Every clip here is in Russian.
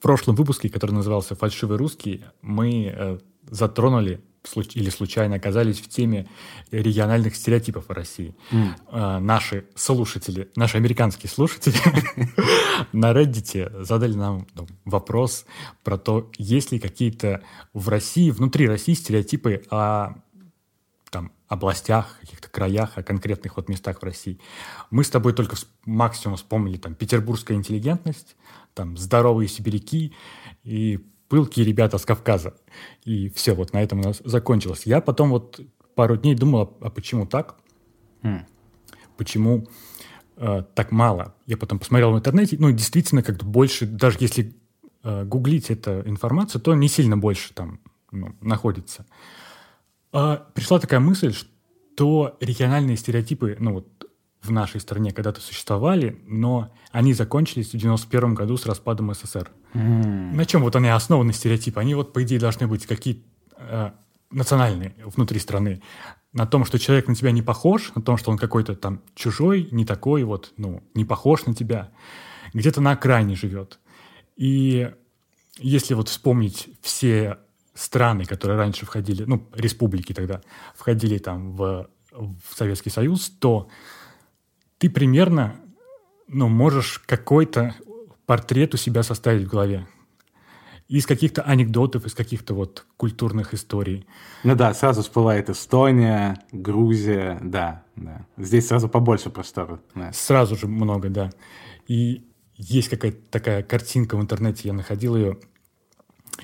прошлом выпуске, который назывался «Фальшивый русский», мы э, затронули или случайно оказались в теме региональных стереотипов в России. Mm. Наши слушатели, наши американские слушатели на Reddit задали нам ну, вопрос про то, есть ли какие-то в России, внутри России стереотипы о областях, каких-то краях, о конкретных вот местах в России. Мы с тобой только максимум вспомнили там петербургская интеллигентность, там здоровые сибиряки и пылкие ребята с Кавказа. И все, вот на этом у нас закончилось. Я потом вот пару дней думал, а почему так? Mm. Почему э, так мало? Я потом посмотрел в интернете, ну, действительно, как-то больше, даже если э, гуглить эту информацию, то не сильно больше там ну, находится. Э, пришла такая мысль, что региональные стереотипы, ну, вот в нашей стране когда-то существовали, но они закончились в 91 году с распадом СССР. Mm. На чем вот они основаны, стереотипы? Они вот, по идее, должны быть какие-то э, национальные внутри страны. На том, что человек на тебя не похож, на том, что он какой-то там чужой, не такой вот, ну, не похож на тебя. Где-то на окраине живет. И если вот вспомнить все страны, которые раньше входили, ну, республики тогда, входили там в, в Советский Союз, то ты примерно ну, можешь какой-то портрет у себя составить в голове. Из каких-то анекдотов, из каких-то вот культурных историй. Ну да, сразу всплывает Эстония, Грузия, да, да. Здесь сразу побольше простора. Да. Сразу же много, да. И есть какая-то такая картинка в интернете, я находил ее.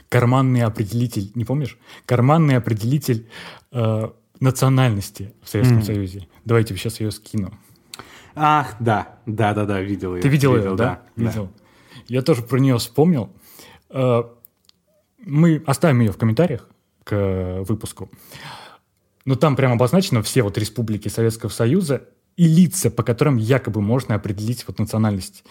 Карманный определитель, не помнишь? Карманный определитель э, национальности в Советском mm. Союзе. Давайте сейчас ее скину. Ах, да, да, да, да, видел ее. Ты видел, видел ее, да? да? Видел. Да. Я тоже про нее вспомнил. Э, мы оставим ее в комментариях к выпуску. Но там прямо обозначено все вот республики Советского Союза и лица, по которым якобы можно определить вот национальность.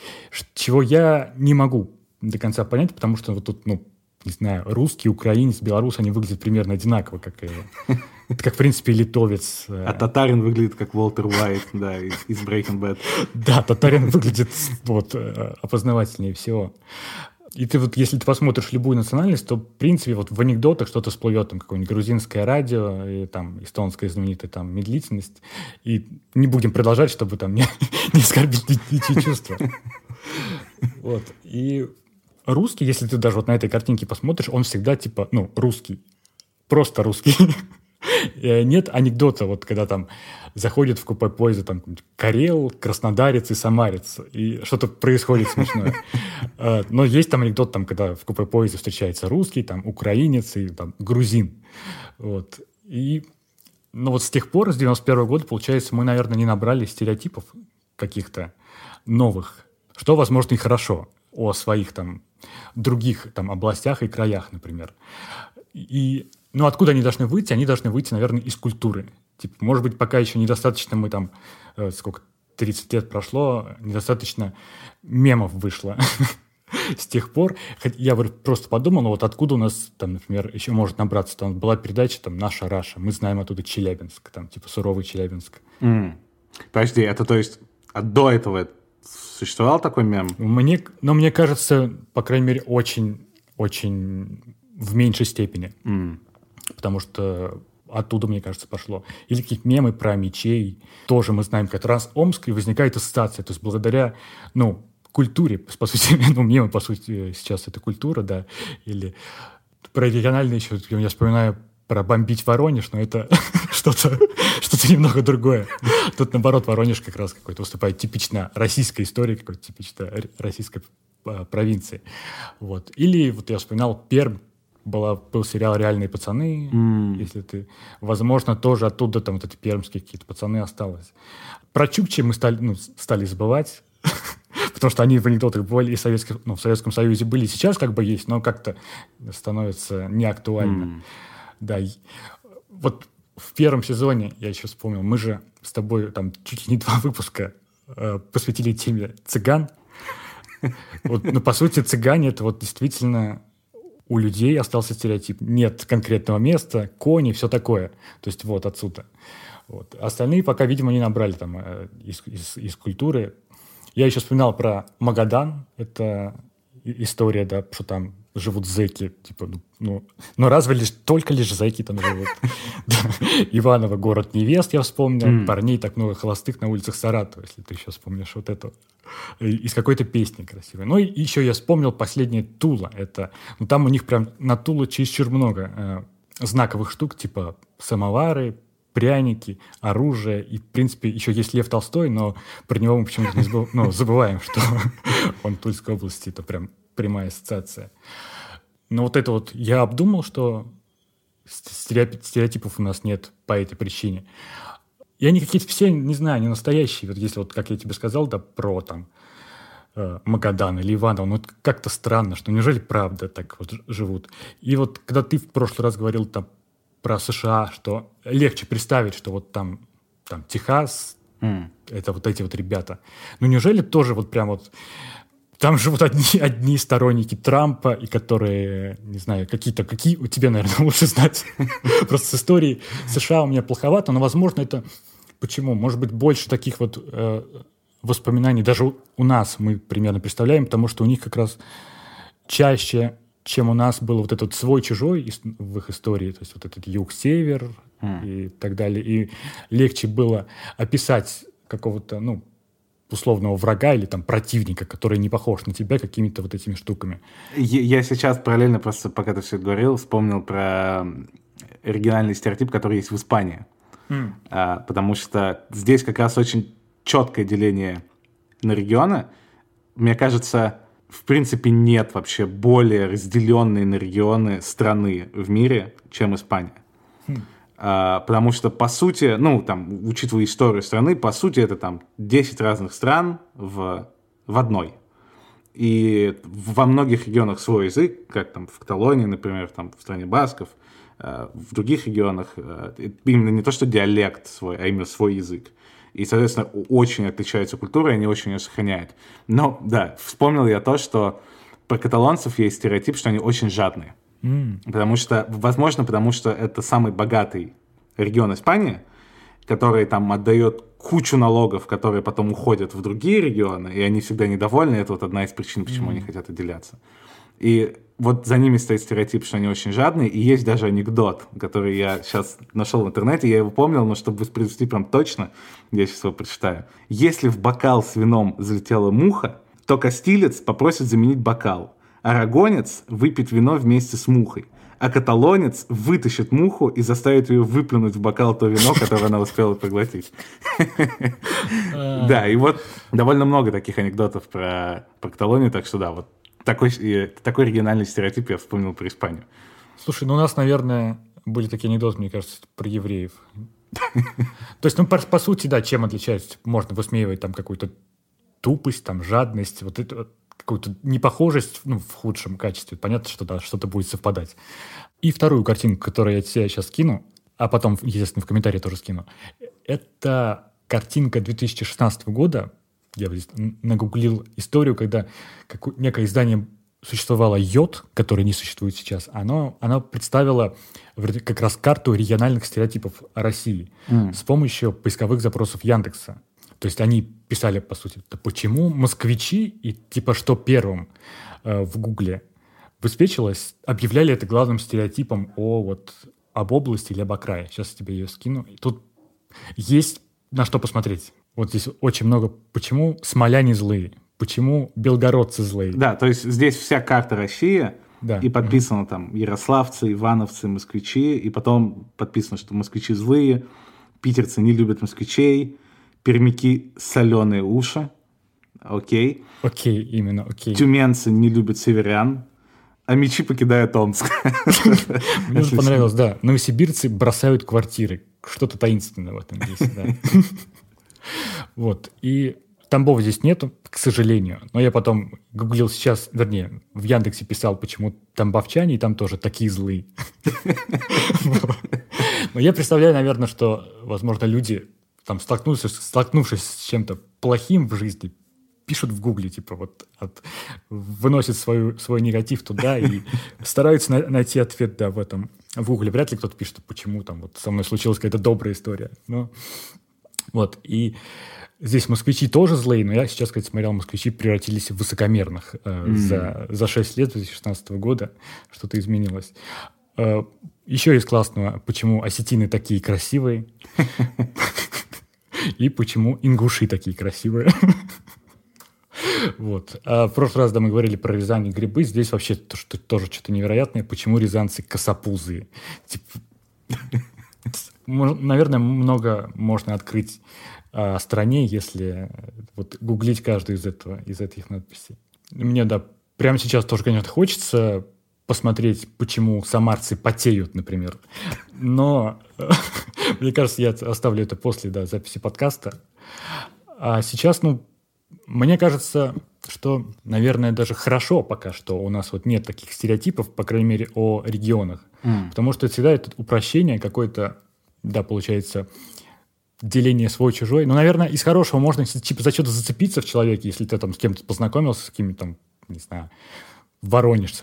Чего я не могу до конца понять, потому что вот тут, ну, не знаю, русский, украинец, белорус, они выглядят примерно одинаково, как и... Это как, в принципе, литовец. Э. А татарин выглядит как Уолтер Уайт, да, из, из Breaking Bad. Да, татарин выглядит вот э, опознавательнее всего. И ты вот, если ты посмотришь любую национальность, то, в принципе, вот в анекдотах что-то всплывет, там, какое-нибудь грузинское радио, и там эстонская знаменитая там медлительность. И не будем продолжать, чтобы там не, не оскорбить ничьи чувства. Вот. И русский, если ты даже вот на этой картинке посмотришь, он всегда типа, ну, русский. Просто русский. Э, нет анекдота, вот когда там заходит в купе поезда там Карел, Краснодарец и Самарец, и что-то происходит смешное. Э, но есть там анекдот, там, когда в купе поезда встречается русский, там, украинец и там грузин. Вот. И ну вот с тех пор, с 91 года, получается, мы, наверное, не набрали стереотипов каких-то новых, что, возможно, и хорошо о своих там других там областях и краях, например. И, ну, откуда они должны выйти? Они должны выйти, наверное, из культуры. Типа, может быть, пока еще недостаточно мы там, э, сколько, 30 лет прошло, недостаточно мемов вышло с тех пор. Я просто подумал, ну вот откуда у нас, там, например, еще может набраться, там была передача там «Наша Раша», мы знаем оттуда Челябинск, там, типа суровый Челябинск. Подожди, это то есть до этого Существовал такой мем? Мне, но мне кажется, по крайней мере, очень, очень в меньшей степени. Mm. Потому что оттуда, мне кажется, пошло. Или какие-то мемы про мечей. Тоже мы знаем, как раз Омск, и возникает ассоциация. То есть благодаря, ну, культуре, по сути, ну, мемы, по сути, сейчас это культура, да, или про региональные еще, я вспоминаю про бомбить Воронеж, но это что-то что немного другое. Тут, наоборот, Воронеж как раз какой-то выступает типично российской истории, какой-то типично российской а, провинции. Вот. Или, вот я вспоминал, Пермь, была, был сериал «Реальные пацаны», mm. если ты... Возможно, тоже оттуда там вот эти пермские какие-то пацаны осталось. Про Чукчи мы стали, ну, стали забывать, потому что они в анекдотах бывали и Советском, ну, в Советском Союзе были, сейчас как бы есть, но как-то становится неактуально. Mm. Да, вот в первом сезоне, я еще вспомнил, мы же с тобой там чуть ли не два выпуска э, посвятили теме цыган. Вот, ну, по сути, цыгане — это вот действительно у людей остался стереотип. Нет конкретного места, кони, все такое. То есть вот отсюда. Вот. Остальные пока, видимо, не набрали там э, из, из, из культуры. Я еще вспоминал про Магадан. Это история, да, что там живут зэки, типа, ну, ну, ну разве лишь, только лишь зэки там живут. Иваново, город невест, я вспомнил, парней так много холостых на улицах Саратова, если ты еще вспомнишь вот это. Из какой-то песни красивой. Ну, и еще я вспомнил последнее Тула, это, ну, там у них прям на Тула чересчур много э, знаковых штук, типа самовары, пряники, оружие, и, в принципе, еще есть Лев Толстой, но про него мы почему-то не ну, забываем, что он в Тульской области, это прям прямая ассоциация. Но вот это вот я обдумал, что стереотипов у нас нет по этой причине. И они какие-то все, не знаю, не настоящие. Вот если вот, как я тебе сказал, да, про там э, Магадан или Иванов, ну, как-то странно, что неужели правда так вот живут. И вот когда ты в прошлый раз говорил там про США, что легче представить, что вот там, там Техас, mm. это вот эти вот ребята. Ну, неужели тоже вот прям вот там живут одни, одни сторонники Трампа, и которые, не знаю, какие-то, какие, у тебя, наверное, лучше знать. Просто с историей США у меня плоховато, но, возможно, это... Почему? Может быть, больше таких вот э, воспоминаний даже у, у нас мы примерно представляем, потому что у них как раз чаще чем у нас был вот этот свой-чужой в их истории, то есть вот этот юг-север mm. и так далее. И легче было описать какого-то, ну, условного врага или там противника, который не похож на тебя какими-то вот этими штуками. Я сейчас параллельно просто, пока ты все говорил, вспомнил про оригинальный стереотип, который есть в Испании. Mm. А, потому что здесь как раз очень четкое деление на регионы. Мне кажется, в принципе, нет вообще более разделенной на регионы страны в мире, чем Испания. Хм. А, потому что, по сути, ну, там, учитывая историю страны, по сути, это там 10 разных стран в, в одной. И во многих регионах свой язык, как там в Каталонии, например, там в стране басков, а, в других регионах а, именно не то, что диалект свой, а именно свой язык. И, соответственно, очень отличается культура, и они очень ее сохраняют. Но, да, вспомнил я то, что про каталонцев есть стереотип, что они очень жадные. Mm. Потому что, возможно, потому что это самый богатый регион Испании, который там отдает кучу налогов, которые потом уходят в другие регионы, и они всегда недовольны. Это вот одна из причин, почему mm. они хотят отделяться. И вот за ними стоит стереотип, что они очень жадные, и есть даже анекдот, который я сейчас нашел в интернете, я его помнил, но чтобы воспроизвести прям точно, я сейчас его прочитаю. Если в бокал с вином залетела муха, то костилец попросит заменить бокал. Арагонец выпьет вино вместе с мухой. А каталонец вытащит муху и заставит ее выплюнуть в бокал то вино, которое она успела поглотить. Да, и вот довольно много таких анекдотов про Каталонию, так что да, вот такой, такой оригинальный стереотип я вспомнил про Испанию. Слушай, ну у нас, наверное, были такие анекдоты, мне кажется, про евреев. То есть, ну, по, по сути, да, чем отличается? Можно высмеивать там какую-то тупость, там, жадность, вот это какую-то непохожесть, ну, в худшем качестве. Понятно, что да, что-то будет совпадать. И вторую картинку, которую я тебе сейчас скину, а потом, естественно, в комментарии тоже скину, это картинка 2016 года. Я здесь нагуглил историю, когда некое издание существовало Йод, который не существует сейчас, оно, оно представило как раз карту региональных стереотипов о России mm. с помощью поисковых запросов Яндекса. То есть они писали, по сути, да почему москвичи и типа что первым э, в Гугле высвечилось, объявляли это главным стереотипом о вот об области или об окрае. Сейчас я тебе ее скину. И тут есть на что посмотреть. Вот здесь очень много. Почему смоляне злые? Почему белгородцы злые? Да, то есть здесь вся карта России, да. и подписано mm-hmm. там ярославцы, ивановцы, москвичи, и потом подписано, что москвичи злые, питерцы не любят москвичей, пермяки соленые уши, окей. Окей, именно, окей. Тюменцы не любят северян, а мечи покидают Омск. Мне понравилось, да. Новосибирцы бросают квартиры. Что-то таинственное в этом есть, да. Вот. И Тамбова здесь нету, к сожалению. Но я потом гуглил сейчас, вернее, в Яндексе писал, почему тамбовчане, и там тоже такие злые. Но я представляю, наверное, что, возможно, люди, там, столкнувшись, столкнувшись с чем-то плохим в жизни, пишут в Гугле, типа, вот, от, выносят свою, свой негатив туда и стараются на, найти ответ, да, в этом, в Гугле. Вряд ли кто-то пишет, почему там вот со мной случилась какая-то добрая история. Но Вот, и здесь москвичи тоже злые, но я сейчас, кстати, смотрел, москвичи превратились в высокомерных э, mm. за, за 6 лет 2016 года, что-то изменилось. Э, еще из классного, почему осетины такие красивые, и почему ингуши такие красивые. Вот. А в прошлый раз, да, мы говорили про Рязань и грибы. Здесь вообще то, что, тоже что-то невероятное. Почему рязанцы косопузые? Типа, наверное, много можно открыть о стране, если вот гуглить каждую из этого, из этих надписей. Мне, да, прямо сейчас тоже, конечно, хочется посмотреть, почему самарцы потеют, например. Но мне кажется, я оставлю это после да, записи подкаста. А сейчас, ну, мне кажется, что, наверное, даже хорошо пока что у нас вот нет таких стереотипов, по крайней мере, о регионах. Mm. Потому что всегда это упрощение какое-то, да, получается, деление свой-чужой. Но, наверное, из хорошего можно типа за что-то зацепиться в человеке, если ты там с кем-то познакомился, с какими-то там, не знаю,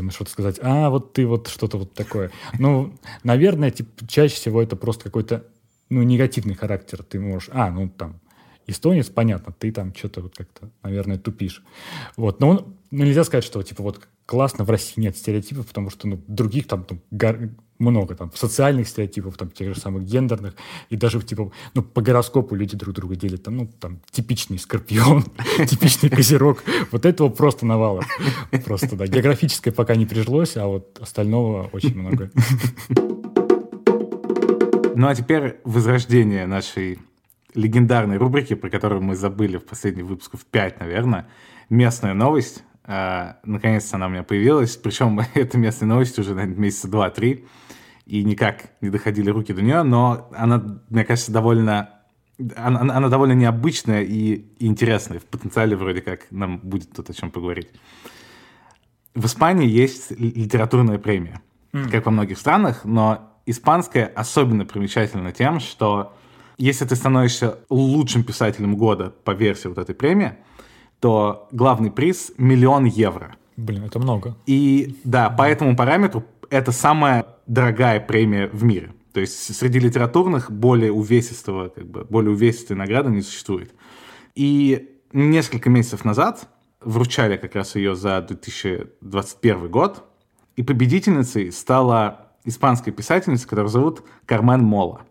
и что-то сказать, а, вот ты вот что-то вот такое. Ну, наверное, типа, чаще всего это просто какой-то, ну, негативный характер. Ты можешь, а, ну, там, эстонец, понятно, ты там что-то вот как-то, наверное, тупишь. Вот, но он, ну, нельзя сказать, что, типа, вот классно, в России нет стереотипов, потому что, ну, других там, там гор- много, там, социальных стереотипов, там, тех же самых гендерных, и даже, типа, ну, по гороскопу люди друг друга делят, там, ну, там, типичный скорпион, типичный козерог, вот этого просто навалом. Просто, да, географическое пока не прижилось, а вот остального очень много. Ну, а теперь возрождение нашей легендарной рубрики, про которую мы забыли в последних выпусках 5, наверное. Местная новость. А, наконец-то она у меня появилась. Причем эта местная новость уже, наверное, месяца два-три. И никак не доходили руки до нее. Но она, мне кажется, довольно... Она, она довольно необычная и, и интересная. В потенциале вроде как нам будет тут о чем поговорить. В Испании есть литературная премия. Mm. Как во многих странах, но испанская особенно примечательна тем, что если ты становишься лучшим писателем года по версии вот этой премии, то главный приз — миллион евро. Блин, это много. И да, по этому параметру это самая дорогая премия в мире. То есть среди литературных более увесистого, как бы, более увесистой награды не существует. И несколько месяцев назад вручали как раз ее за 2021 год, и победительницей стала испанская писательница, которую зовут Кармен Мола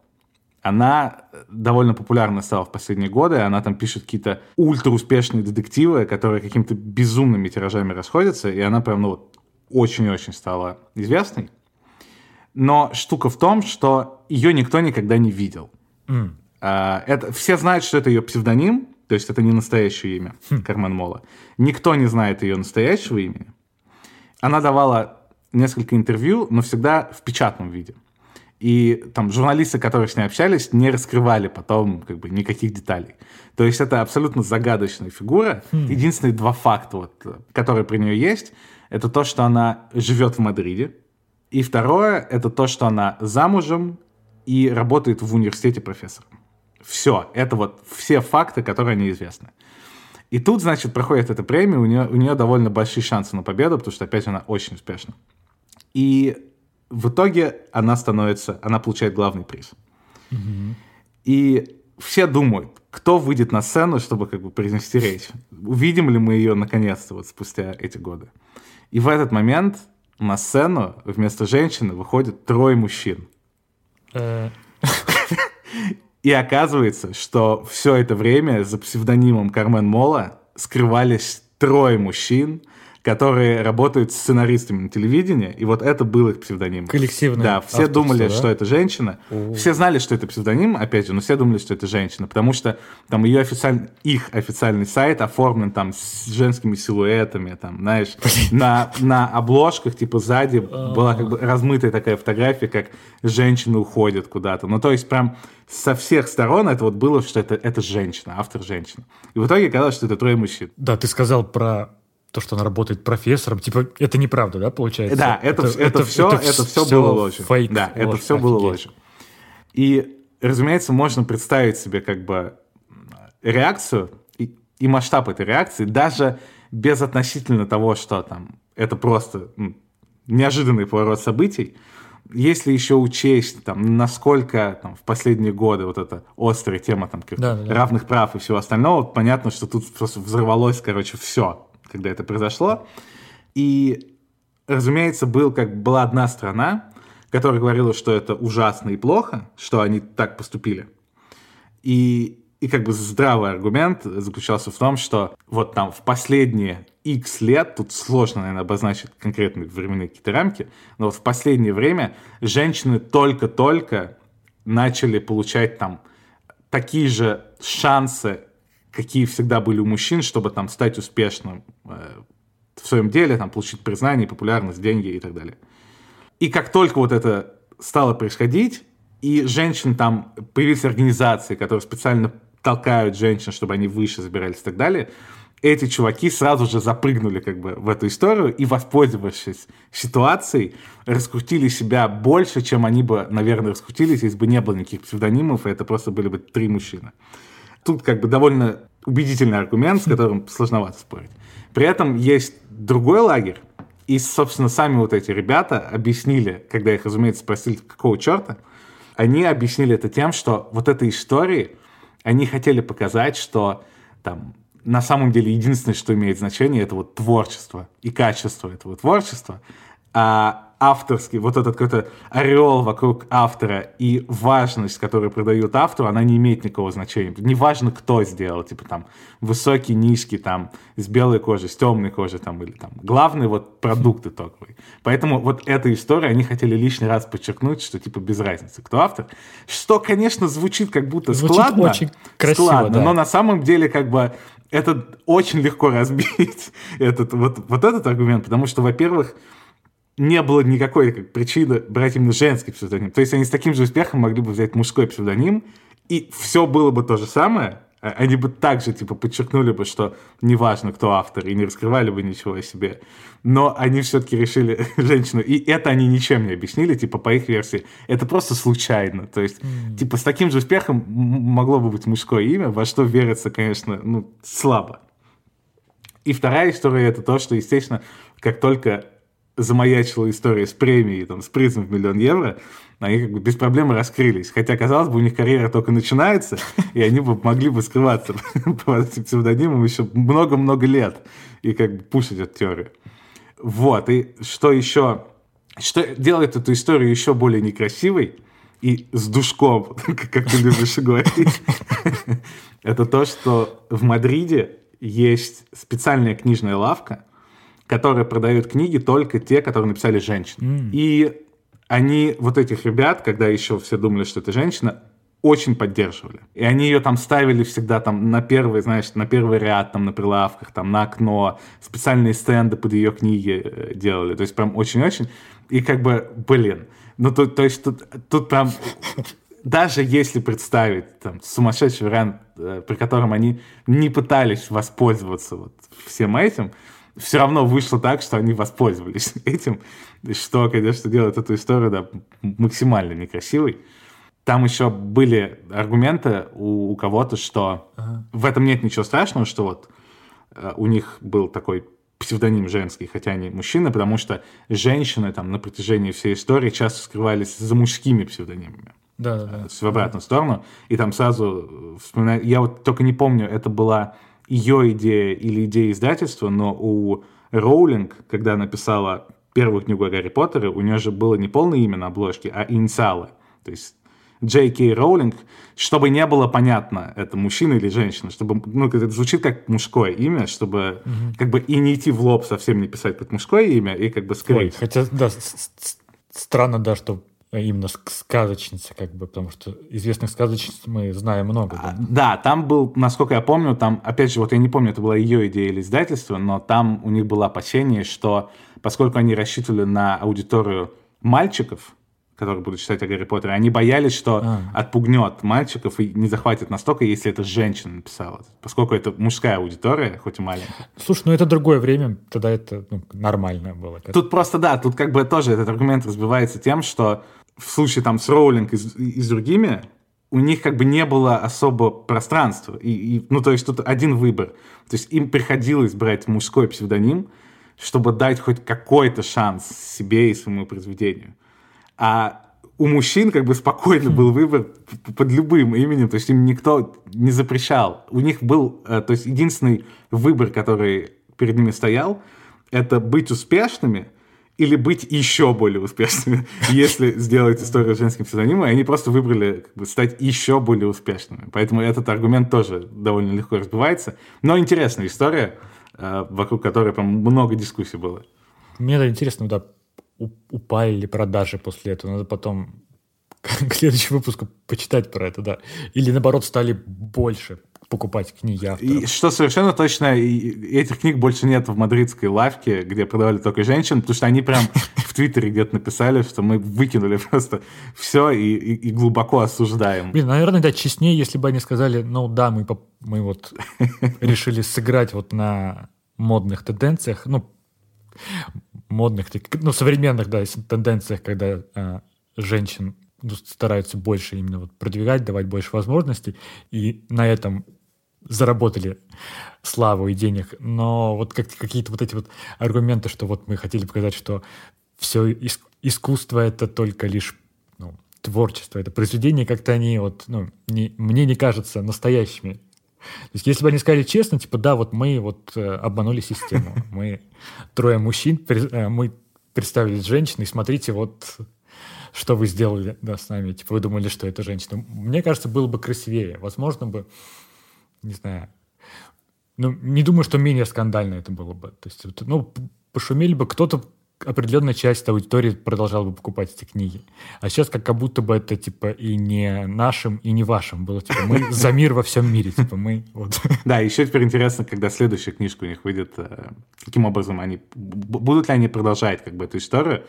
она довольно популярна стала в последние годы. Она там пишет какие-то ультра-успешные детективы, которые какими-то безумными тиражами расходятся, и она прям, ну, вот, очень-очень стала известной. Но штука в том, что ее никто никогда не видел. Mm. Это, все знают, что это ее псевдоним, то есть это не настоящее имя хм. Кармен Мола. Никто не знает ее настоящего имени. Она давала несколько интервью, но всегда в печатном виде. И там журналисты, которые с ней общались, не раскрывали потом как бы никаких деталей. То есть это абсолютно загадочная фигура. Хм. Единственные два факта, вот, которые при нее есть, это то, что она живет в Мадриде. И второе, это то, что она замужем и работает в университете профессором. Все, это вот все факты, которые не известны. И тут, значит, проходит эта премия, у нее, у нее довольно большие шансы на победу, потому что, опять, она очень успешна. И в итоге она становится, она получает главный приз. Угу. И все думают, кто выйдет на сцену, чтобы как бы произнести речь. Увидим ли мы ее наконец-то вот спустя эти годы. И в этот момент на сцену вместо женщины выходит трое мужчин. Э. И оказывается, что все это время за псевдонимом Кармен Мола скрывались трое мужчин, которые работают сценаристами на телевидении, и вот это был их псевдоним. Коллективный. Да, все думали, да? что это женщина. О-о-о. Все знали, что это псевдоним, опять же, но все думали, что это женщина, потому что там ее официальный, их официальный сайт оформлен там с женскими силуэтами, там, знаешь, на, на обложках, типа, сзади была как бы размытая такая фотография, как женщина уходит куда-то. Ну, то есть прям со всех сторон это вот было, что это, это женщина, автор женщина. И в итоге оказалось, что это трое мужчин. Да, ты сказал про то, что она работает профессором, типа, это неправда, да, получается? Да, это, это, это, это все, это, это все, все было ложью. Фейк, да, ложь, это все офигеть. было ложью. И, разумеется, можно представить себе как бы реакцию и, и масштаб этой реакции, даже без относительно того, что там это просто неожиданный поворот событий, если еще учесть, там, насколько там, в последние годы вот эта острая тема там, да, да, равных прав и всего остального, понятно, что тут просто взорвалось, короче, все, когда это произошло. И, разумеется, был, как, была одна страна, которая говорила, что это ужасно и плохо, что они так поступили. И и как бы здравый аргумент заключался в том, что вот там в последние X лет, тут сложно, наверное, обозначить конкретные временные какие-то рамки, но вот в последнее время женщины только-только начали получать там такие же шансы, какие всегда были у мужчин, чтобы там стать успешным э, в своем деле, там получить признание, популярность, деньги и так далее. И как только вот это стало происходить, и женщин там появились организации, которые специально толкают женщин, чтобы они выше забирались и так далее, эти чуваки сразу же запрыгнули как бы в эту историю и, воспользовавшись ситуацией, раскрутили себя больше, чем они бы, наверное, раскрутились, если бы не было никаких псевдонимов, и это просто были бы три мужчины. Тут как бы довольно убедительный аргумент, с которым сложновато спорить. При этом есть другой лагерь, и, собственно, сами вот эти ребята объяснили, когда их, разумеется, спросили, какого черта, они объяснили это тем, что вот этой истории они хотели показать, что там на самом деле единственное, что имеет значение, это вот творчество и качество этого творчества. А авторский, вот этот какой-то ореол вокруг автора и важность, которую придают автору, она не имеет никакого значения. Неважно, кто сделал, типа там высокий, низкий, там с белой кожей, с темной кожей, там или там. Главный вот продукт итоговый. Поэтому вот эта история, они хотели лишний раз подчеркнуть, что типа без разницы, кто автор. Что, конечно, звучит как будто звучит складно. очень красиво, складно, да. но на самом деле как бы это очень легко разбить, этот, вот, вот этот аргумент, потому что, во-первых, не было никакой как, причины брать именно женский псевдоним. То есть они с таким же успехом могли бы взять мужской псевдоним, и все было бы то же самое, а они бы также, типа, подчеркнули бы, что неважно, кто автор, и не раскрывали бы ничего о себе. Но они все-таки решили женщину, и это они ничем не объяснили, типа, по их версии. Это просто случайно. То есть, mm. типа, с таким же успехом могло бы быть мужское имя, во что верится, конечно, ну, слабо. И вторая история это то, что, естественно, как только замаячила история с премией, там, с призом в миллион евро, они как бы без проблем раскрылись. Хотя, казалось бы, у них карьера только начинается, и они бы могли бы скрываться под этим псевдонимом еще много-много лет и как бы пушить эту теорию. Вот, и что еще, что делает эту историю еще более некрасивой и с душком, как ты любишь говорить, это то, что в Мадриде есть специальная книжная лавка, которые продают книги только те, которые написали женщины. Mm. И они, вот этих ребят, когда еще все думали, что это женщина, очень поддерживали. И они ее там ставили всегда там на первый, знаешь, на первый ряд, там на прилавках, там на окно, специальные стенды под ее книги э, делали. То есть прям очень-очень. И как бы, блин, ну то, то есть тут, тут прям даже если представить там сумасшедший вариант, э, при котором они не пытались воспользоваться вот всем этим, все равно вышло так, что они воспользовались этим, что, конечно, делает эту историю да, максимально некрасивой. Там еще были аргументы у, у кого-то, что ага. в этом нет ничего страшного, что вот э, у них был такой псевдоним женский, хотя они мужчины, потому что женщины там на протяжении всей истории часто скрывались за мужскими псевдонимами. Да, да, да. В обратную сторону. И там сразу вспоминаю, я вот только не помню, это была ее идея или идея издательства, но у Роулинг, когда написала первую книгу о Гарри Поттере, у нее же было не полное имя на обложке, а инициалы. То есть Джей Кей Роулинг, чтобы не было понятно, это мужчина или женщина, чтобы, ну, это звучит как мужское имя, чтобы угу. как бы и не идти в лоб совсем не писать как мужское имя, и как бы скрыть. Ой, хотя, да, странно, да, что именно сказочница, как бы, потому что известных сказочниц мы знаем много. Да? да, там был, насколько я помню, там, опять же, вот я не помню, это была ее идея или издательство, но там у них было опасение, что поскольку они рассчитывали на аудиторию мальчиков, которые будут читать о Гарри Поттере, они боялись, что а. отпугнет мальчиков и не захватит настолько, если это женщина написала. Поскольку это мужская аудитория, хоть и маленькая. Слушай, ну это другое время, тогда это ну, нормально было. Тут просто, да, тут как бы тоже этот аргумент разбивается тем, что в случае там с Роулинг и, и с другими, у них как бы не было особо пространства. И, и, ну, то есть тут один выбор. То есть им приходилось брать мужской псевдоним, чтобы дать хоть какой-то шанс себе и своему произведению. А у мужчин как бы спокойно был выбор под любым именем, то есть им никто не запрещал. У них был, э, то есть единственный выбор, который перед ними стоял, это быть успешными или быть еще более успешными, если сделать историю женским псевдонимом, они просто выбрали как бы, стать еще более успешными. Поэтому этот аргумент тоже довольно легко разбивается. Но интересная история, э, вокруг которой прям много дискуссий было. Мне это интересно, да, упали продажи после этого. Надо потом к следующему выпуску почитать про это, да. Или наоборот стали больше покупать книги авторов. И что совершенно точно, этих книг больше нет в мадридской лавке, где продавали только женщин, потому что они прям в Твиттере где-то написали, что мы выкинули просто все и, и, и глубоко осуждаем. Блин, наверное, да, честнее, если бы они сказали, ну да, мы, мы вот решили сыграть вот на модных тенденциях, ну, модных, ну, современных, да, тенденциях, когда э, женщин ну, стараются больше именно вот продвигать, давать больше возможностей, и на этом заработали славу и денег. Но вот как, какие-то вот эти вот аргументы, что вот мы хотели показать, что все искусство это только лишь ну, творчество, это произведение, как-то они вот, ну, не, мне не кажутся настоящими. То есть, если бы они сказали честно, типа, да, вот мы вот э, обманули систему, мы трое мужчин, э, мы представились женщиной, смотрите, вот что вы сделали да, с нами, типа, вы думали, что это женщина. Мне кажется, было бы красивее. Возможно бы, не знаю, ну, не думаю, что менее скандально это было бы. То есть, ну, пошумели бы, кто-то определенная часть аудитории продолжала бы покупать эти книги. А сейчас как, как будто бы это типа и не нашим, и не вашим было. Типа мы за мир во всем мире. Типа мы вот. Да, еще теперь интересно, когда следующая книжка у них выйдет, э, каким образом они... Будут ли они продолжать как бы эту историю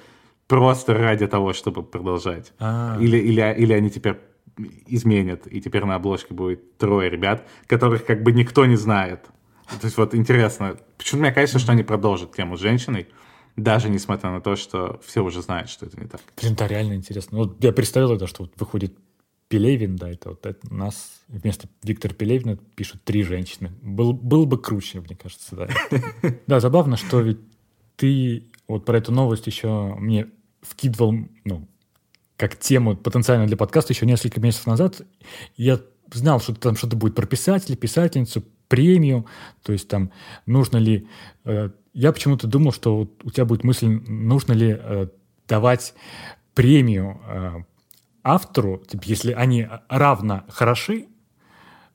просто ради того, чтобы продолжать? А. Или, или, или они теперь изменят, и теперь на обложке будет трое ребят, которых как бы никто не знает. То есть вот интересно. Почему мне кажется, что они продолжат тему с женщиной, даже несмотря на то, что все уже знают, что это не так. Блин, да, реально интересно. Вот я представил это, что вот выходит Пелевин, да, это вот это нас вместо Виктора Пелевина пишут три женщины. Был, был бы круче, мне кажется, да. Да, забавно, что ведь ты вот про эту новость еще мне вкидывал, ну, как тему потенциально для подкаста еще несколько месяцев назад. Я знал, что там что-то будет про писателя, писательницу, премию, то есть там нужно ли э, я почему-то думал, что у тебя будет мысль, нужно ли э, давать премию э, автору, типа, если они равно хороши,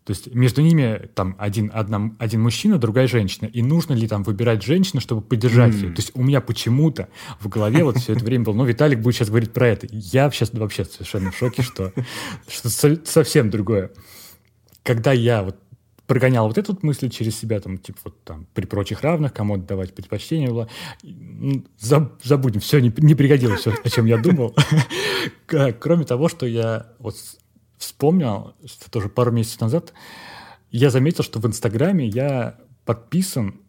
то есть между ними там один, одна, один мужчина, другая женщина. И нужно ли там выбирать женщину, чтобы поддержать mm. ее? То есть у меня почему-то в голове вот все это время было, ну, Виталик будет сейчас говорить про это. Я сейчас вообще совершенно в шоке, что, что совсем другое. Когда я вот прогонял вот эту вот мысль через себя, там, типа, вот там, при прочих равных, кому отдавать предпочтение было. Забудем, все, не, не пригодилось все, о чем я думал. Кроме того, что я вот вспомнил, что тоже пару месяцев назад, я заметил, что в Инстаграме я подписан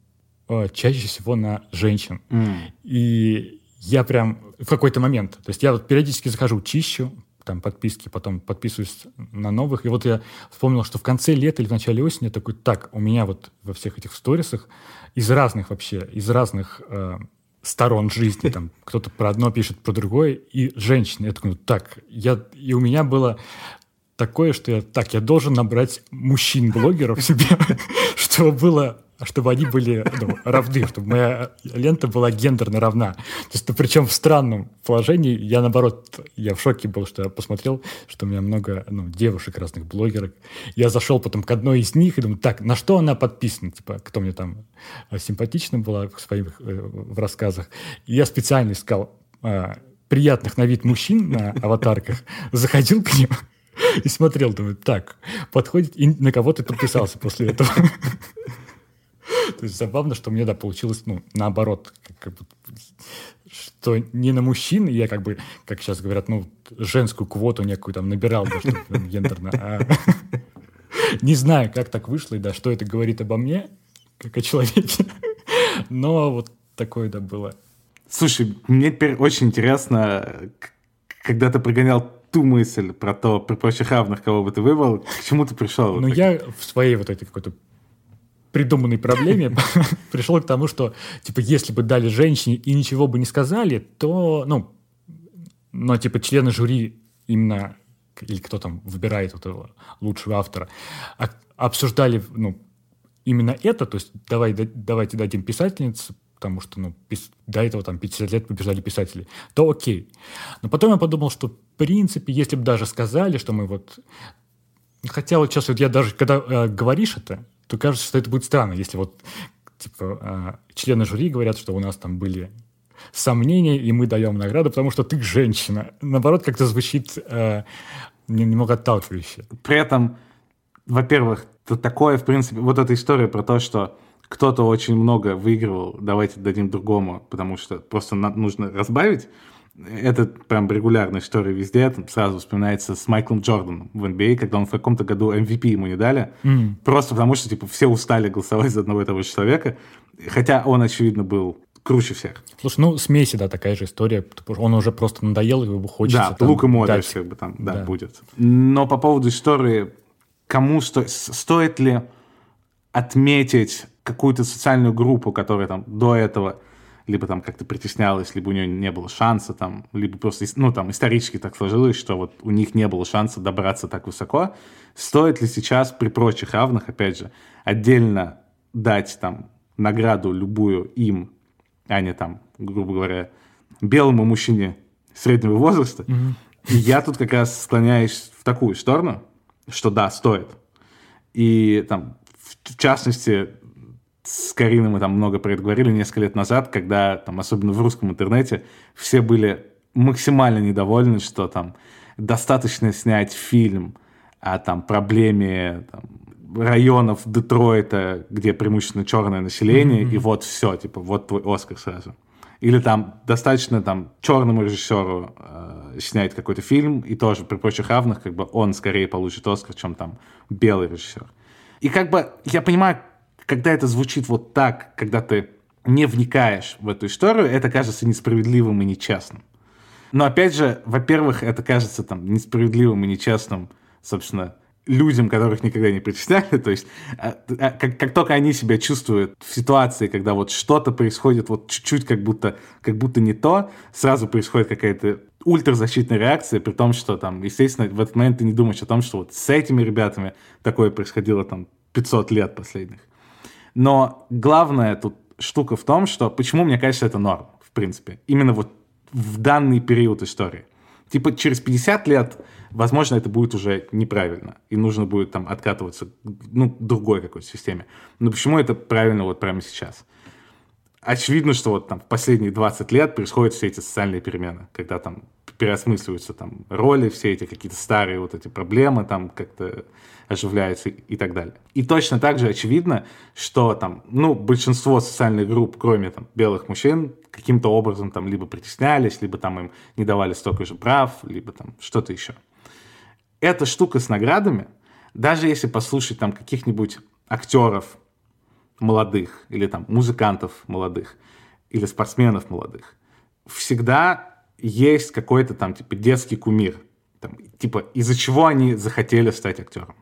э, чаще всего на женщин. Mm. И я прям в какой-то момент, то есть я вот периодически захожу, чищу, там подписки, потом подписываюсь на новых. И вот я вспомнил, что в конце лета или в начале осени я такой, так, у меня вот во всех этих сторисах из разных вообще, из разных э, сторон жизни, там кто-то про одно пишет, про другое, и женщины. Я такой, так, я, и у меня было такое, что я, так, я должен набрать мужчин-блогеров себе, чтобы было чтобы они были ну, равны, чтобы моя лента была гендерно равна. То есть, причем в странном положении, я наоборот, я в шоке был, что я посмотрел, что у меня много ну, девушек, разных блогерок. Я зашел потом к одной из них и думаю, так, на что она подписана? Типа, кто мне там э, симпатична была в своих э, в рассказах. И я специально искал э, приятных на вид мужчин на аватарках, заходил к ним и смотрел, думаю, так, подходит, и на кого ты подписался после этого. То есть забавно, что мне, да, получилось, ну, наоборот, как бы, что не на мужчин, я как бы, как сейчас говорят, ну, женскую квоту некую там набирал, да, чтобы гендерно, а не знаю, как так вышло, и да, что это говорит обо мне, как о человеке, но вот такое, да, было. Слушай, мне теперь очень интересно, когда ты прогонял ту мысль про то, при прочих равных, кого бы ты выбрал, к чему ты пришел? Ну, я в своей вот этой какой-то придуманной проблеме пришел к тому, что, типа, если бы дали женщине и ничего бы не сказали, то, ну, но типа члены жюри именно или кто там выбирает вот этого лучшего автора, а, обсуждали ну, именно это, то есть давай, давайте дадим писательнице, потому что ну, пис... до этого там 50 лет побеждали писатели, то окей. Но потом я подумал, что в принципе, если бы даже сказали, что мы вот... Хотя вот сейчас вот я даже, когда э, говоришь это, то кажется, что это будет странно, если вот типа э, члены жюри говорят, что у нас там были сомнения, и мы даем награду, потому что ты женщина. Наоборот, как-то звучит э, немного отталкивающе. При этом, во-первых, такое, в принципе, вот эта история про то, что кто-то очень много выигрывал, давайте дадим другому, потому что просто нужно разбавить. Это прям регулярная история везде. Там сразу вспоминается с Майклом Джорданом в NBA, а, когда он в каком-то году MVP ему не дали. Mm. Просто потому что типа все устали голосовать за одного и того же человека. Хотя он, очевидно, был круче всех. Слушай, ну с Месси, да, такая же история. Он уже просто надоел, его хочется Да, там, лук и Модрич как бы там, да, да, будет. Но по поводу истории, кому сто... стоит ли отметить какую-то социальную группу, которая там до этого либо там как-то притеснялась, либо у нее не было шанса, там, либо просто, ну, там, исторически так сложилось, что вот у них не было шанса добраться так высоко. Стоит ли сейчас при прочих равных, опять же, отдельно дать там награду любую им а не там, грубо говоря, белому мужчине среднего возраста. Mm-hmm. И я тут как раз склоняюсь в такую сторону, что да, стоит. И там, в частности, с Кариной мы там много про это говорили несколько лет назад, когда, там, особенно в русском интернете, все были максимально недовольны, что там достаточно снять фильм о там проблеме там, районов Детройта, где преимущественно черное население, mm-hmm. и вот все, типа, вот твой Оскар сразу. Или там достаточно там черному режиссеру э, снять какой-то фильм, и тоже при прочих равных, как бы он скорее получит Оскар, чем там белый режиссер. И как бы я понимаю, когда это звучит вот так, когда ты не вникаешь в эту историю, это кажется несправедливым и нечестным. Но опять же, во-первых, это кажется там несправедливым и нечестным, собственно, людям, которых никогда не притесняли, то есть а, а, как, как только они себя чувствуют в ситуации, когда вот что-то происходит вот чуть-чуть как будто, как будто не то, сразу происходит какая-то ультразащитная реакция, при том, что там, естественно, в этот момент ты не думаешь о том, что вот с этими ребятами такое происходило там 500 лет последних. Но главная тут штука в том, что почему, мне кажется, это норм, в принципе, именно вот в данный период истории. Типа через 50 лет возможно, это будет уже неправильно, и нужно будет там откатываться ну, другой какой-то системе. Но почему это правильно вот прямо сейчас? Очевидно, что вот там в последние 20 лет происходят все эти социальные перемены, когда там переосмысливаются там роли, все эти какие-то старые вот эти проблемы там как-то оживляются и так далее. И точно так же очевидно, что там, ну, большинство социальных групп, кроме там белых мужчин, каким-то образом там либо притеснялись, либо там им не давали столько же прав, либо там что-то еще эта штука с наградами, даже если послушать там каких-нибудь актеров молодых, или там музыкантов молодых, или спортсменов молодых, всегда есть какой-то там типа детский кумир, там, типа из-за чего они захотели стать актером.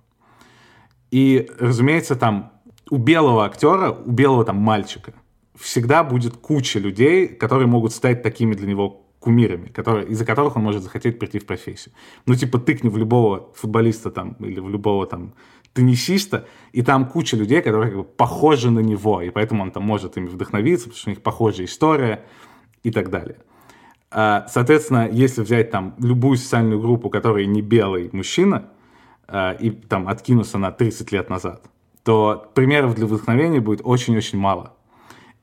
И, разумеется, там у белого актера, у белого там мальчика всегда будет куча людей, которые могут стать такими для него кумирами, которые, из-за которых он может захотеть прийти в профессию. Ну, типа, тыкни в любого футболиста там, или в любого там теннисиста, и там куча людей, которые как бы похожи на него, и поэтому он там может ими вдохновиться, потому что у них похожая история и так далее. А, соответственно, если взять там любую социальную группу, которая не белый мужчина, а, и там откинуться на 30 лет назад, то примеров для вдохновения будет очень-очень мало.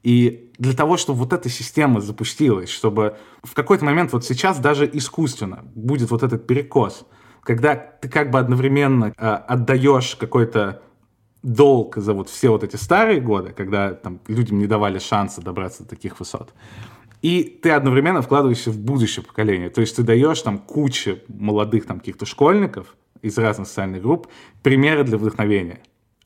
И для того, чтобы вот эта система запустилась, чтобы в какой-то момент вот сейчас даже искусственно будет вот этот перекос, когда ты как бы одновременно э, отдаешь какой-то долг за вот все вот эти старые годы, когда там людям не давали шанса добраться до таких высот, и ты одновременно вкладываешься в будущее поколение. То есть ты даешь там куче молодых там каких-то школьников из разных социальных групп примеры для вдохновения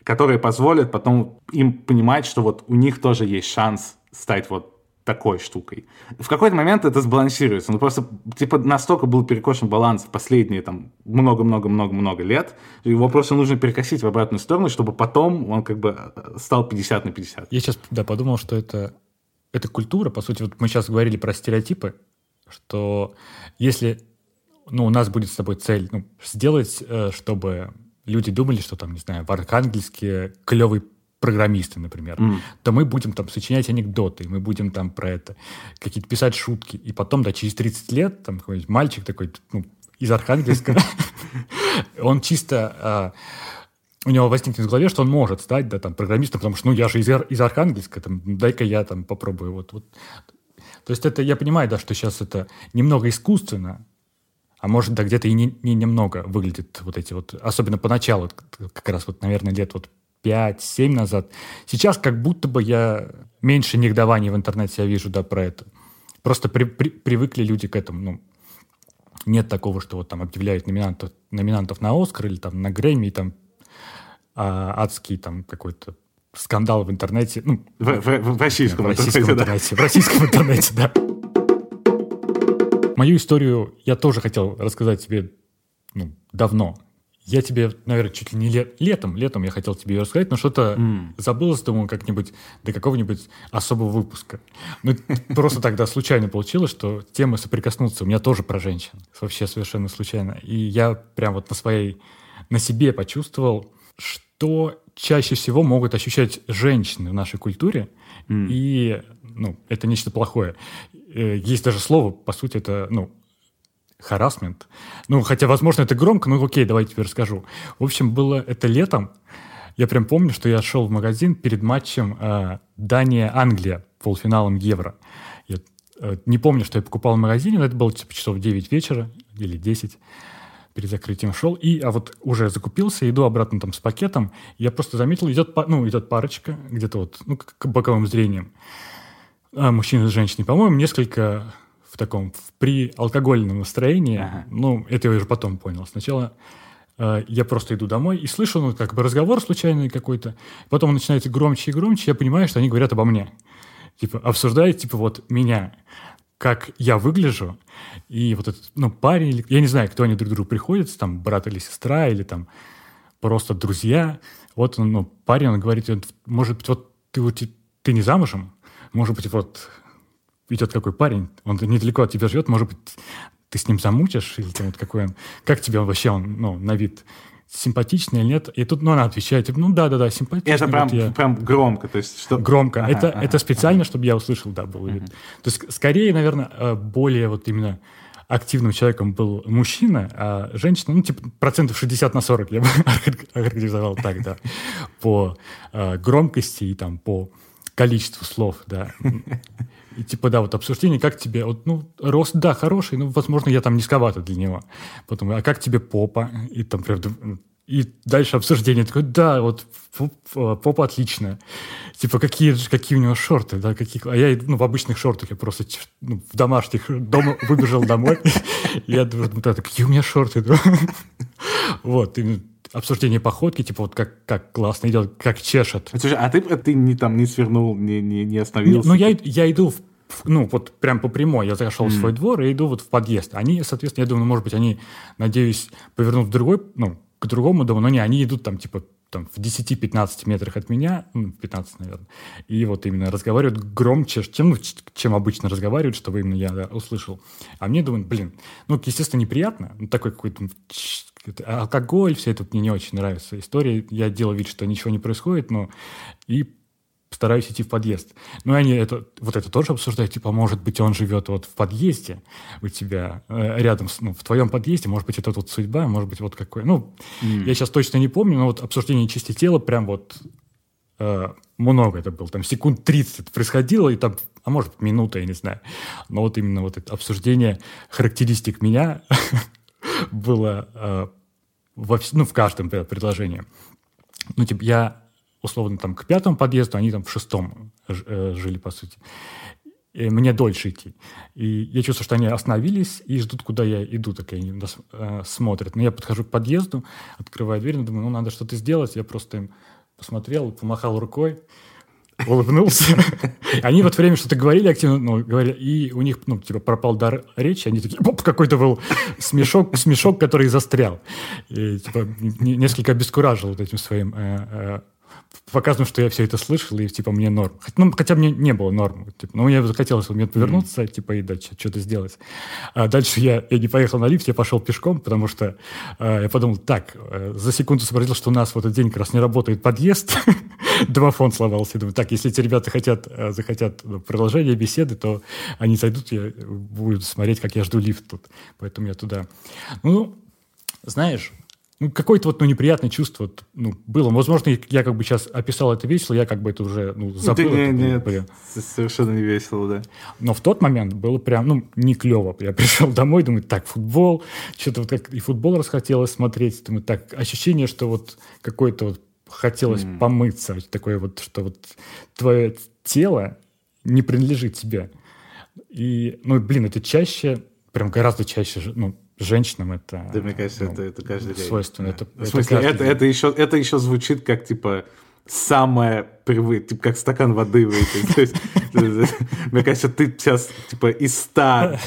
которые позволят потом им понимать, что вот у них тоже есть шанс стать вот такой штукой. В какой-то момент это сбалансируется. Ну, просто, типа, настолько был перекошен баланс в последние, там, много-много-много-много лет, его просто нужно перекосить в обратную сторону, чтобы потом он, как бы, стал 50 на 50. Я сейчас, да, подумал, что это, это культура, по сути, вот мы сейчас говорили про стереотипы, что если ну, у нас будет с тобой цель ну, сделать, э, чтобы люди думали, что там, не знаю, в Архангельске клевый программисты, например, mm. то мы будем там сочинять анекдоты, мы будем там про это какие-то писать шутки, и потом, да, через 30 лет там какой-нибудь мальчик такой, ну, из Архангельска, он чисто а, у него возникнет в голове, что он может стать, да, там, программистом, потому что, ну, я же из, из Архангельска, там, дай-ка я там попробую, вот, вот. То есть это, я понимаю, да, что сейчас это немного искусственно, а может, да, где-то и не, не немного выглядит вот эти вот, особенно поначалу, как раз вот, наверное, лет вот 5-7 назад. Сейчас как будто бы я меньше негодований в интернете я вижу, да, про это. Просто при, при, привыкли люди к этому, ну, нет такого, что вот там объявляют номинантов, номинантов на Оскар или там на Грэмми, и там а, адский там какой-то скандал в интернете. Ну, в, в, в российском, в российском интернете. Да. В российском интернете, да. Мою историю я тоже хотел рассказать тебе ну, давно. Я тебе, наверное, чуть ли не лет, летом, летом я хотел тебе ее рассказать, но что-то mm. забылось, думаю, как-нибудь до какого-нибудь особого выпуска. Ну, просто тогда случайно получилось, что темы соприкоснутся. У меня тоже про женщин. Вообще совершенно случайно. И я прям вот на своей, на себе почувствовал, что чаще всего могут ощущать женщины в нашей культуре. Mm. И, ну, это нечто плохое. Э, есть даже слово, по сути, это, ну, харасмент. Ну, хотя, возможно, это громко, но окей, давайте теперь расскажу. В общем, было это летом. Я прям помню, что я шел в магазин перед матчем э, Дания-Англия, полуфиналом Евро. Я э, не помню, что я покупал в магазине, но это было типа часов 9 вечера или 10 перед закрытием шел, и, а вот уже закупился, иду обратно там с пакетом, я просто заметил, идет, ну, идет парочка, где-то вот, ну, к боковым зрением, а, мужчина с женщиной, по-моему, несколько в таком в при алкогольном настроении. Ага. Ну, это я уже потом понял. Сначала э, я просто иду домой и слышу, ну, как бы разговор случайный какой-то. Потом он начинается громче и громче. Я понимаю, что они говорят обо мне. Типа, обсуждают, типа, вот меня как я выгляжу, и вот этот, ну, парень, я не знаю, кто они друг другу приходят, там, брат или сестра, или там просто друзья. Вот он, ну, парень, он говорит, может быть, вот ты, вот, ты не замужем? Может быть, вот идет какой парень, он недалеко от тебя живет, может быть, ты с ним замутишь, или там, вот какой он, как тебе он вообще, он, ну, на вид симпатичный или нет. И тут, ну, она отвечает, типа, ну, да-да-да, симпатичный. Это прям, вот я... прям громко, то есть что... Громко. Ага, это, ага, это специально, ага. чтобы я услышал, да, был вид. Ага. То есть, скорее, наверное, э, более вот именно активным человеком был мужчина, а женщина, ну, типа, процентов 60 на 40 я бы охарактеризовал так, да, по э, громкости и там по количеству слов, да. И типа, да, вот обсуждение, как тебе, вот, ну, рост, да, хороший, ну, возможно, я там низковато для него. Потом, а как тебе попа? И там, правда, и дальше обсуждение такое, да, вот попа отличная. Типа, какие, какие у него шорты, да, какие... А я ну, в обычных шортах, я просто ну, в домашних дома выбежал домой. Я думаю, какие у меня шорты. Вот, и обсуждение походки, типа вот как, как классно идет, как чешет. Слушай, а ты, ты не, там, не свернул, не, не, не остановился? Ну, я, я иду в ну, вот прям по прямой, я зашел mm. в свой двор и иду вот в подъезд. Они, соответственно, я думаю, ну, может быть, они, надеюсь, повернут в другой, ну, к другому дому, но не, они идут там, типа, там, в 10-15 метрах от меня, ну, 15, наверное, и вот именно разговаривают громче, чем, ну, чем обычно разговаривают, чтобы именно я да, услышал. А мне думают, блин, ну, естественно, неприятно, ну, такой какой-то алкоголь, все это мне не очень нравится. История, я делаю вид, что ничего не происходит, но и стараюсь идти в подъезд. Ну, они это, вот это тоже обсуждают, типа, может быть, он живет вот в подъезде у тебя, э, рядом, с, ну, в твоем подъезде, может быть, это вот судьба, может быть, вот какой. Ну, mm. я сейчас точно не помню, но вот обсуждение части тела прям вот э, много это было, там секунд 30 это происходило, и там, а может минута, я не знаю. Но вот именно вот это обсуждение характеристик меня было э, во, ну, в каждом предложении. Ну, типа, я условно там к пятому подъезду, они там в шестом э, жили, по сути. И мне дольше идти. И я чувствую, что они остановились и ждут, куда я иду, так они э, смотрят. Но я подхожу к подъезду, открываю дверь, думаю, ну, надо что-то сделать. Я просто им посмотрел, помахал рукой, улыбнулся. Они в это время что-то говорили активно, ну, говорили, и у них, ну, типа, пропал дар речи, они такие, оп, какой-то был смешок, смешок, который застрял. И, типа, несколько обескуражил вот этим своим э, показано, что я все это слышал, и, типа, мне норм. Хотя, ну, хотя мне не было норм. Типа, но мне захотелось мне повернуться, mm-hmm. типа, и да, что-то сделать. А дальше я, я не поехал на лифте, я пошел пешком, потому что э, я подумал, так, э, за секунду сообразил, что у нас в этот день как раз не работает подъезд, домофон сломался. Думаю, так, если эти ребята хотят, э, захотят продолжения беседы, то они зайдут, я буду смотреть, как я жду лифт тут. Поэтому я туда. Ну, знаешь, ну, какое-то вот ну, неприятное чувство ну, было. Возможно, я как бы сейчас описал это весело, я как бы это уже ну, забыл. Ты, не, нет, совершенно не весело, да. Но в тот момент было прям, ну, не клево. Я пришел домой, думаю, так, футбол, что-то вот как и футбол расхотелось смотреть, думаю, так, ощущение, что вот какое-то вот хотелось mm. помыться, такое вот, что вот твое тело не принадлежит тебе. И, ну, блин, это чаще, прям гораздо чаще, ну, женщинам это... Да, мне кажется, ну, это, это каждый день. Свойственно. Это, в смысле, это, это, это, еще, это еще звучит как, типа, самое привычное, типа, как стакан воды выпить. То есть, мне кажется, ты сейчас, типа, из ста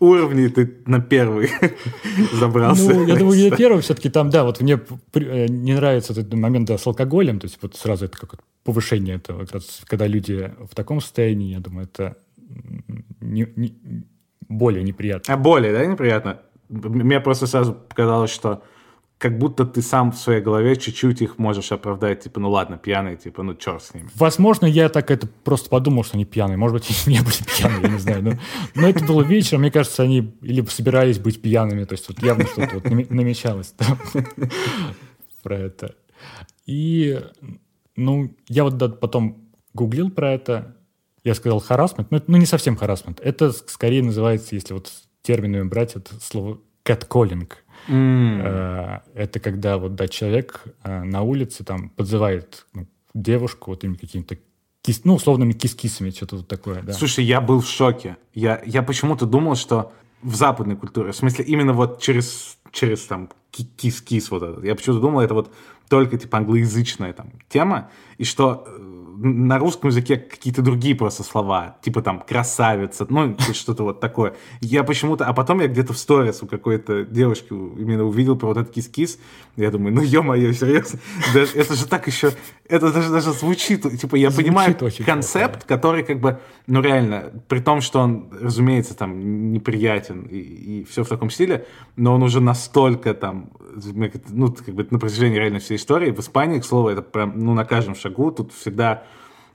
уровней ты на первый забрался. Ну, я думаю, не первый все-таки там, да, вот мне э, не нравится этот момент да, с алкоголем, то есть вот сразу это как повышение этого, когда люди в таком состоянии, я думаю, это не, не, более неприятно. А более, да, неприятно? Мне просто сразу показалось, что как будто ты сам в своей голове чуть-чуть их можешь оправдать, типа, ну ладно, пьяные, типа, ну черт с ними. Возможно, я так это просто подумал, что они пьяные. Может быть, они не были пьяные, я не знаю. Но, но это было вечером, мне кажется, они либо собирались быть пьяными, то есть вот явно что-то вот намечалось там про это. И, ну, я вот потом гуглил про это, я сказал харасмент, но ну, не совсем харасмент. Это скорее называется, если вот терминами брать это слово catcalling. Mm. Это когда вот да, человек э, на улице там подзывает ну, девушку вот им какими-то кис, ну, условными кис-кисами, что-то вот такое, да. Слушай, я был в шоке. Я, я почему-то думал, что в западной культуре, в смысле именно вот через, через там кис-кис вот этот, я почему-то думал, это вот только типа англоязычная там тема, и что э, на русском языке какие-то другие просто слова, типа там красавица, ну, что-то вот такое. Я почему-то, а потом я где-то в сторис у какой-то девушки именно увидел про вот этот кис-кис, я думаю, ну, ё-моё, серьезно, это же так еще, это даже, даже звучит, типа, я звучит понимаю концепт, который как бы, ну, реально, при том, что он, разумеется, там, неприятен и, и все в таком стиле, но он уже настолько там, ну, как бы на протяжении реально всей истории, в Испании, к слову, это прям, ну, на каждом шагу, тут всегда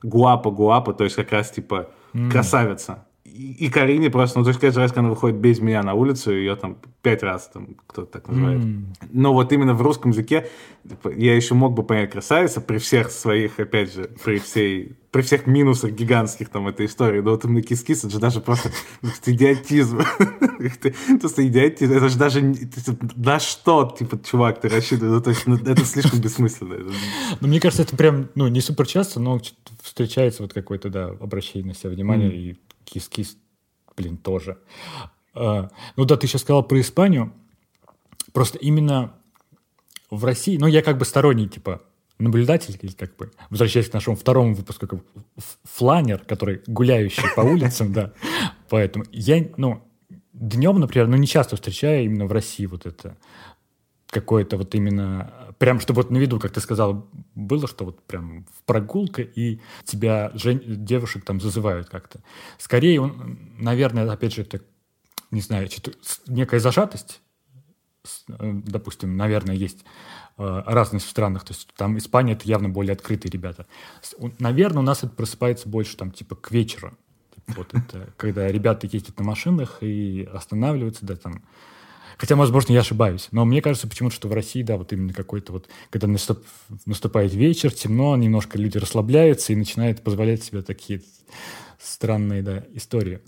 гуапа-гуапа, то есть как раз типа mm. красавица. И, Карине просто, ну, то есть каждый раз, когда она выходит без меня на улицу, ее там пять раз там кто-то так называет. Mm. Но вот именно в русском языке типа, я еще мог бы понять красавица при всех своих, опять же, при всей при всех минусах гигантских там этой истории, но вот именно кис-кис, это же даже просто ну, идиотизм. Просто идиотизм. Это же даже на что, типа, чувак, ты рассчитываешь? Ну, то есть, ну, это слишком бессмысленно. Ну, мне кажется, это прям, ну, не супер часто, но встречается вот какое-то, да, обращение на себя внимания, и кис-кис, блин, тоже. А, ну да, ты сейчас сказал про Испанию. Просто именно в России, ну, я как бы сторонний, типа, наблюдатель, или как бы, возвращаясь к нашему второму выпуску, как фланер, который гуляющий по улицам, да. Поэтому я, ну, днем, например, ну, не часто встречаю именно в России вот это какое-то вот именно, прям чтобы вот на виду, как ты сказал, было, что вот прям в прогулка и тебя жен... девушек там зазывают как-то. Скорее, он, наверное, опять же, это, не знаю, некая зажатость, э, допустим, наверное, есть Э, разность в странах. То есть там Испания это явно более открытые ребята. Наверное, у нас это просыпается больше там типа к вечеру. Вот это, когда ребята ездят на машинах и останавливаются, да, там. Хотя, возможно, я ошибаюсь. Но мне кажется почему-то, что в России, да, вот именно какой-то вот, когда наступ, наступает вечер, темно, немножко люди расслабляются и начинают позволять себе такие странные, да, истории.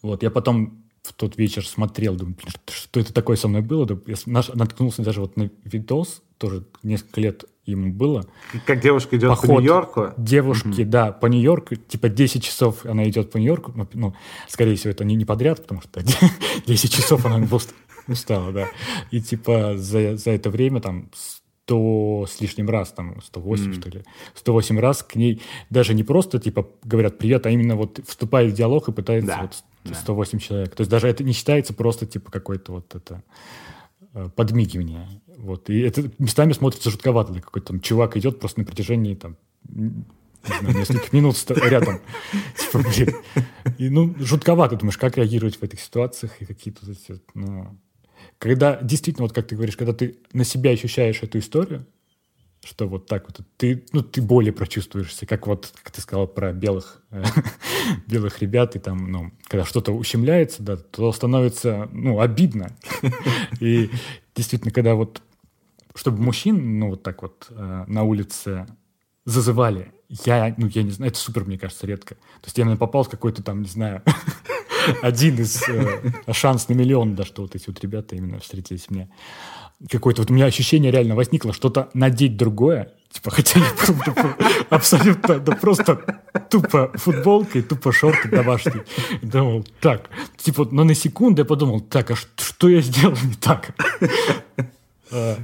Вот, я потом в тот вечер смотрел, думаю, что это такое со мной было. Я наткнулся даже вот на видос, тоже несколько лет ему было. Как девушка идет Поход по Нью-Йорку? Девушки, угу. да, по Нью-Йорку. Типа 10 часов она идет по Нью-Йорку. Ну, ну, скорее всего, это не, не подряд, потому что 10 часов она просто устала, да. И типа за, за это время там 100 с лишним раз, там 108 mm. что ли, 108 раз к ней даже не просто типа говорят привет, а именно вот вступает в диалог и пытается да. вот 108 да. человек. То есть даже это не считается просто типа какой-то вот это э, подмигивания. Вот. И это местами смотрится жутковато. Какой-то там чувак идет просто на протяжении там, знаю, несколько минут рядом. И, ну, жутковато. Думаешь, как реагировать в этих ситуациях и какие-то... Ну, когда действительно, вот как ты говоришь, когда ты на себя ощущаешь эту историю, что вот так вот ты, ну, ты более прочувствуешься, как вот, как ты сказал про белых, белых ребят, и там, ну, когда что-то ущемляется, да, то становится, ну, обидно. И действительно, когда вот, чтобы мужчин, ну, вот так вот э, на улице зазывали, я, ну, я не знаю, это супер, мне кажется, редко. То есть я, наверное, попал в какой-то там, не знаю, один из э, шанс на миллион, да, что вот эти вот ребята именно встретились мне какое-то вот у меня ощущение реально возникло, что-то надеть другое, типа, хотя я был тупо, абсолютно, да просто тупо футболка и тупо шорты домашние. Думал, так, типа, но на секунду я подумал, так, а что я сделал не так? А,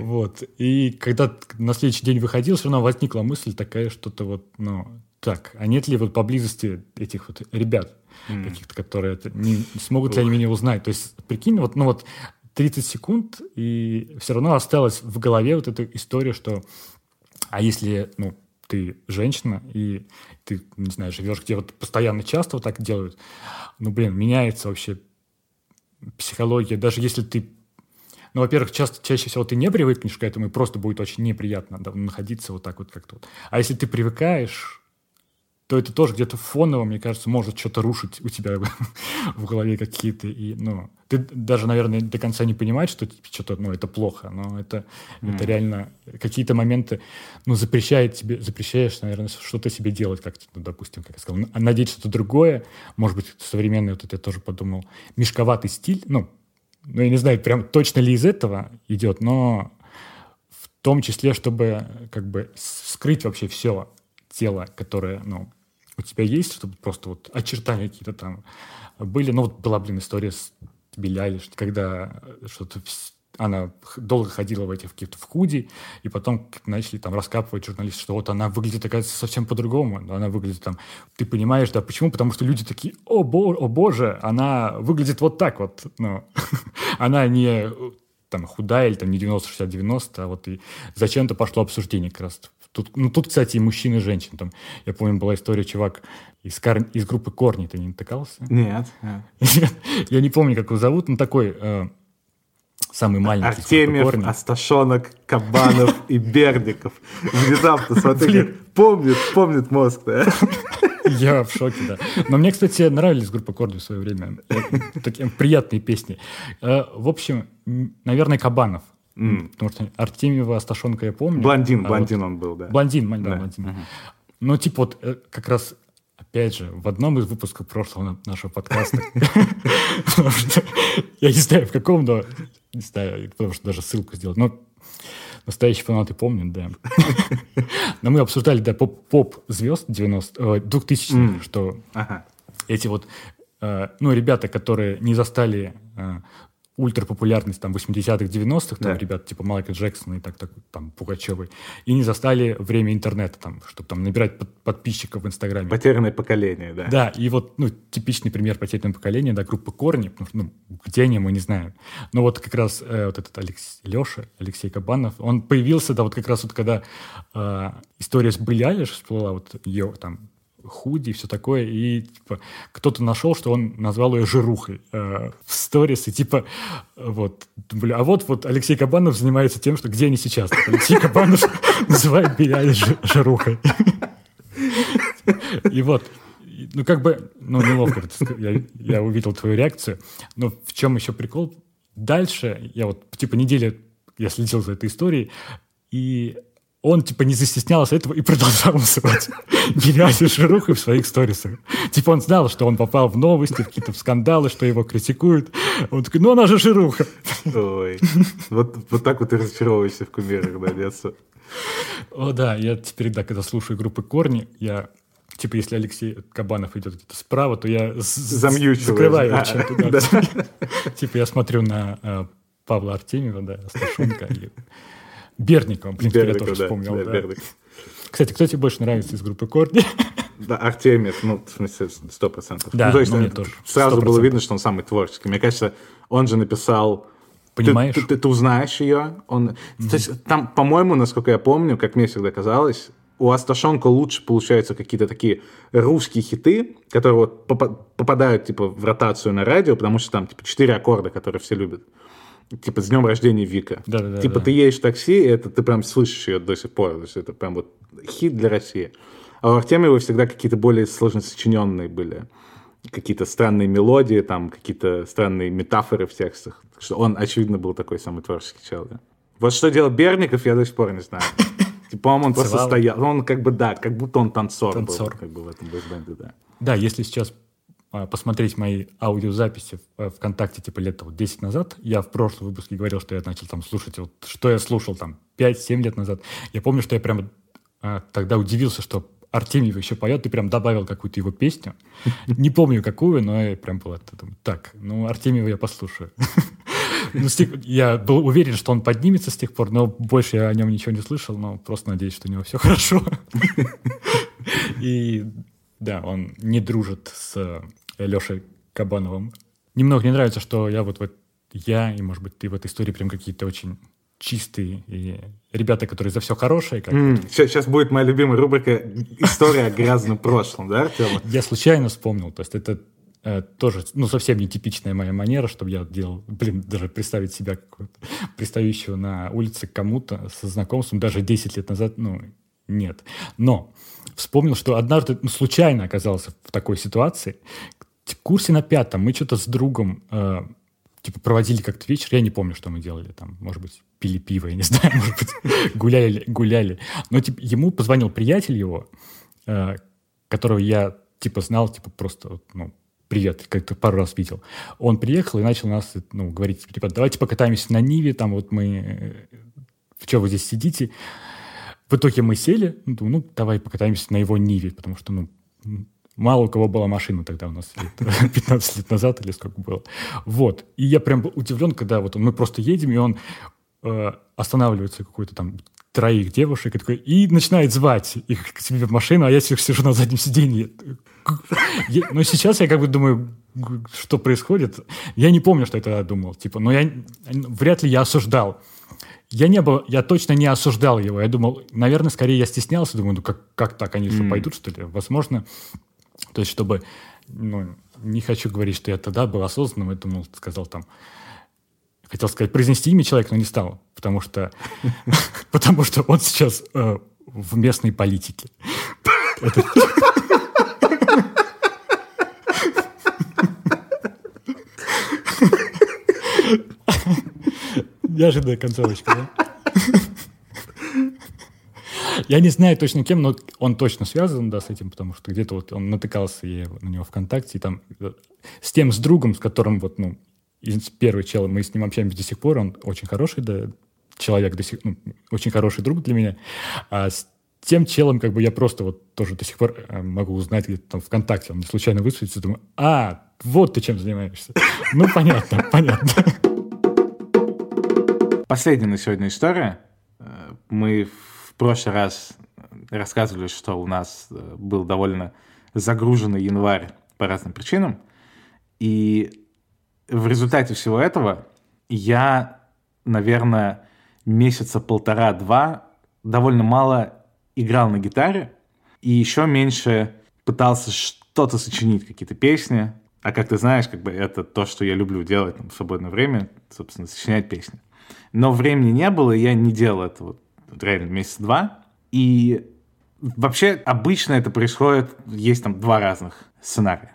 вот. И когда на следующий день выходил, все равно возникла мысль такая, что-то вот, ну, так, а нет ли вот поблизости этих вот ребят, mm. каких-то, которые это не смогут ли они меня узнать? То есть, прикинь, вот, ну вот 30 секунд, и все равно осталась в голове вот эта история, что а если, ну, ты женщина, и ты, не знаю, живешь, где вот постоянно часто вот так делают, ну, блин, меняется вообще психология, даже если ты ну, во-первых, часто, чаще всего ты не привыкнешь к этому, и просто будет очень неприятно да, находиться вот так вот как-то вот. А если ты привыкаешь, то это тоже где-то фоново, мне кажется, может что-то рушить у тебя в голове какие-то. И, ну, ты даже, наверное, до конца не понимаешь, что что-то, ну, это плохо, но это, mm. это реально какие-то моменты, ну, запрещает тебе, запрещаешь, наверное, что-то себе делать, как, ну, допустим, как я сказал, надеть что-то другое, может быть, современный, вот это я тоже подумал, мешковатый стиль, ну, ну, я не знаю, прям точно ли из этого идет, но в том числе, чтобы как бы скрыть вообще все тело, которое, ну, у тебя есть, чтобы просто вот очертания какие-то там были. Ну, вот была, блин, история с Беляли, когда что-то она долго ходила в этих каких-то в худи, и потом начали там раскапывать журналисты, что вот она выглядит, оказывается, совсем по-другому. Она выглядит там... Ты понимаешь, да, почему? Потому что люди такие, о, бо, о боже, она выглядит вот так вот. Ну, она не там худая или там не 90-60-90, а вот и зачем-то пошло обсуждение как раз Тут, ну, тут, кстати, и мужчин, и женщин. Там, я помню, была история, чувак из, кар... из группы Корни. Ты не натыкался? Нет. Я не помню, как его зовут, но такой э, самый маленький. Артемьев, Асташонок, Кабанов и Бердиков. Внезапно, смотри, помнит, помнит мозг, да? Я в шоке, да. Но мне, кстати, нравились группа Корни в свое время. Такие приятные песни. Э, в общем, наверное, Кабанов. Mm. Потому что Артемьева, Асташенко я помню. Блондин, а блондин вот... он был, да. Блондин, да, да. блондин. Uh-huh. Ну, типа вот э, как раз опять же, в одном из выпусков прошлого нашего подкаста, я не знаю, в каком, но не знаю, потому что даже ссылку сделать, но настоящие фанаты помнят, да. Но мы обсуждали, да, поп-звезд 90 2000 что эти вот, э, ну, ребята, которые не застали э, ультрапопулярность там 80-х, 90-х, там да. ребят типа Майкла Джексона и так, так там Пугачевой, и не застали время интернета, там, чтобы там набирать под, подписчиков в Инстаграме. Потерянное поколение, да. Да, и вот, ну, типичный пример потерянного поколения, да, группа Корни, ну, где они, мы не знаем. Но вот как раз э, вот этот Алекс, Леша, Алексей Кабанов, он появился, да, вот как раз вот когда э, история с Билли Айлиш всплыла, вот ее там худи и все такое, и типа кто-то нашел, что он назвал ее жирухой э, в сторис, и типа вот, бля, а вот вот Алексей Кабанов занимается тем, что где они сейчас? Алексей Кабанов называет Беляли жирухой. И вот, ну как бы, ну неловко, я, я увидел твою реакцию, но в чем еще прикол? Дальше я вот типа неделю я следил за этой историей, и он, типа, не застеснялся этого и продолжал называть Гениальную Ширухой в своих сторисах. Типа, он знал, что он попал в новости, в какие-то скандалы, что его критикуют. Он такой, ну, она же Шируха. Ой, вот, вот так вот и разочаровываешься в кумирах, да, детство. О, да, я теперь, да, когда слушаю группы «Корни», я Типа, если Алексей Кабанов идет где-то справа, то я закрываю а. Да. Типа, я смотрю на э, Павла Артемьева, да, Сташенко, и Берникова, блин, Берников, я тоже да, вспомнил. Да, да. Кстати, кто тебе больше нравится из группы Корни? Да, Артемьев, ну, в смысле, сто процентов. Да, ну, то есть, ну, мне тоже. Сразу было видно, что он самый творческий. Мне кажется, он же написал Понимаешь? Ты, ты, ты, ты узнаешь ее. Он... Mm-hmm. То есть там, по-моему, насколько я помню, как мне всегда казалось, у Асташонка лучше получаются какие-то такие русские хиты, которые вот попадают типа в ротацию на радио, потому что там типа четыре аккорда, которые все любят. Типа с днем рождения Вика. Да, да, типа да. ты едешь в такси, и это ты прям слышишь ее до сих пор. То есть это прям вот хит для России. А у Артемьева всегда какие-то более сложно сочиненные были. Какие-то странные мелодии, там какие-то странные метафоры в текстах. Так что он, очевидно, был такой самый творческий человек. Вот что делал Берников, я до сих пор не знаю. Типа, по-моему, он просто стоял. Он как бы, да, как будто он танцор, танцор. был как бы в этом бэкбенде, да. Да, если сейчас посмотреть мои аудиозаписи в э, ВКонтакте типа лет вот 10 назад, я в прошлом выпуске говорил, что я начал там слушать, вот что я слушал там 5-7 лет назад. Я помню, что я прям а, тогда удивился, что Артемьев еще поет, ты прям добавил какую-то его песню. Не помню какую, но я прям был так, ну Артемьева я послушаю. Ну, я был уверен, что он поднимется с тех пор, но больше я о нем ничего не слышал, но просто надеюсь, что у него все хорошо. И да, он не дружит с Лешей Кабановым. Немного не нравится, что я вот, вот я и, может быть, ты в этой истории прям какие-то очень чистые и ребята, которые за все хорошее. Как mm, сейчас, будет моя любимая рубрика «История о грязном прошлом», да, Артема? Я случайно вспомнил, то есть это э, тоже, ну, совсем не типичная моя манера, чтобы я делал, блин, даже представить себя как пристающего на улице кому-то со знакомством даже 10 лет назад, ну, нет. Но вспомнил, что однажды ну, случайно оказался в такой ситуации. В курсе на пятом мы что-то с другом э, типа проводили как-то вечер, я не помню, что мы делали там, может быть, пили пиво, я не знаю, может быть, гуляли, гуляли. Но типа, ему позвонил приятель его, э, которого я типа знал, типа просто, ну, привет, как-то пару раз видел. Он приехал и начал нас, ну, говорить, типа, давайте покатаемся на Ниве, там вот мы, э, в чем вы здесь сидите? В итоге мы сели, ну, ну, давай покатаемся на его Ниве, потому что, ну, Мало у кого была машина тогда у нас, лет, 15 лет назад или сколько было. Вот. И я прям был удивлен, когда вот мы просто едем, и он э, останавливается какой-то там троих девушек и такой, и начинает звать их к себе в машину, а я сижу на заднем сиденье. Но сейчас я как бы думаю, что происходит. Я не помню, что я тогда думал. Типа, но я вряд ли я осуждал. Я не был, я точно не осуждал его. Я думал, наверное, скорее я стеснялся. Думаю, ну как, как так, они что, mm. пойдут, что ли? Возможно, то есть, чтобы, ну, не хочу говорить, что я тогда был осознанным, я думал, сказал там, хотел сказать, произнести имя человека, но не стал, потому что, потому что он сейчас э, в местной политике. Неожиданная концовочка, да? Я не знаю точно кем, но он точно связан, да, с этим, потому что где-то вот он натыкался я на него ВКонтакте, и там э, с тем, с другом, с которым вот, ну, первый чел, мы с ним общаемся до сих пор, он очень хороший, да, человек, до сих, ну, очень хороший друг для меня, а с тем челом, как бы я просто вот тоже до сих пор э, могу узнать где-то там ВКонтакте, он случайно высветится, думаю, а, вот ты чем занимаешься. Ну, понятно, понятно. Последняя на сегодня история. Э, мы прошлый раз рассказывали, что у нас э, был довольно загруженный январь по разным причинам. И в результате всего этого я, наверное, месяца полтора-два довольно мало играл на гитаре и еще меньше пытался что-то сочинить, какие-то песни. А как ты знаешь, как бы это то, что я люблю делать в свободное время, собственно, сочинять песни. Но времени не было, и я не делал этого реально месяц два. И вообще обычно это происходит, есть там два разных сценария.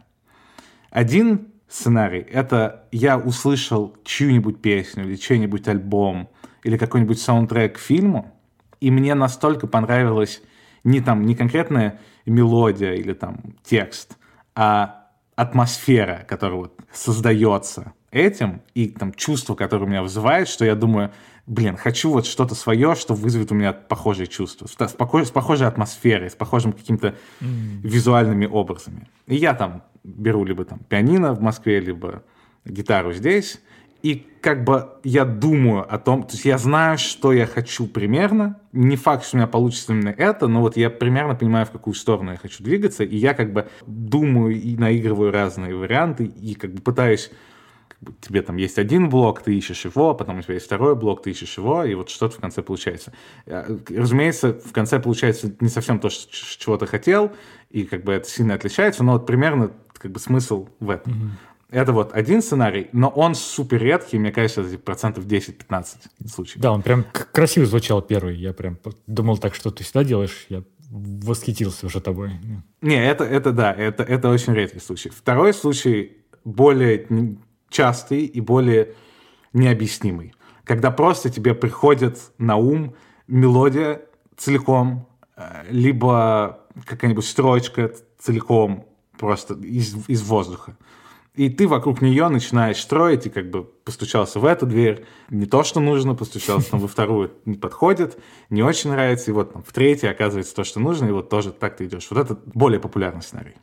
Один сценарий — это я услышал чью-нибудь песню или чей-нибудь альбом или какой-нибудь саундтрек к фильму, и мне настолько понравилась не там не конкретная мелодия или там текст, а атмосфера, которая вот создается этим, и там чувство, которое меня вызывает, что я думаю, блин, хочу вот что-то свое, что вызовет у меня похожие чувства, с, похожей, с похожей атмосферой, с похожими какими-то mm. визуальными образами. И я там беру либо там пианино в Москве, либо гитару здесь, и как бы я думаю о том, то есть я знаю, что я хочу примерно. Не факт, что у меня получится именно это, но вот я примерно понимаю, в какую сторону я хочу двигаться, и я как бы думаю и наигрываю разные варианты, и как бы пытаюсь тебе там есть один блок, ты ищешь его, потом у тебя есть второй блок, ты ищешь его, и вот что-то в конце получается. Э, разумеется, в конце получается не совсем то, чего ты хотел, и как бы это сильно отличается, но вот примерно как бы смысл в этом. Mm-hmm. Это вот один сценарий, но он супер редкий, мне кажется, это типа процентов 10-15 случаев. Да, он прям красиво звучал первый. Я прям думал так, что ты всегда делаешь. Я восхитился уже тобой. Не, это, это да, это, это очень редкий случай. Второй случай более частый и более необъяснимый. Когда просто тебе приходит на ум мелодия целиком, э, либо какая-нибудь строчка целиком просто из, из воздуха. И ты вокруг нее начинаешь строить, и как бы постучался в эту дверь, не то, что нужно, постучался там во вторую, не подходит, не очень нравится, и вот там в третьей оказывается то, что нужно, и вот тоже так ты идешь. Вот это более популярный сценарий.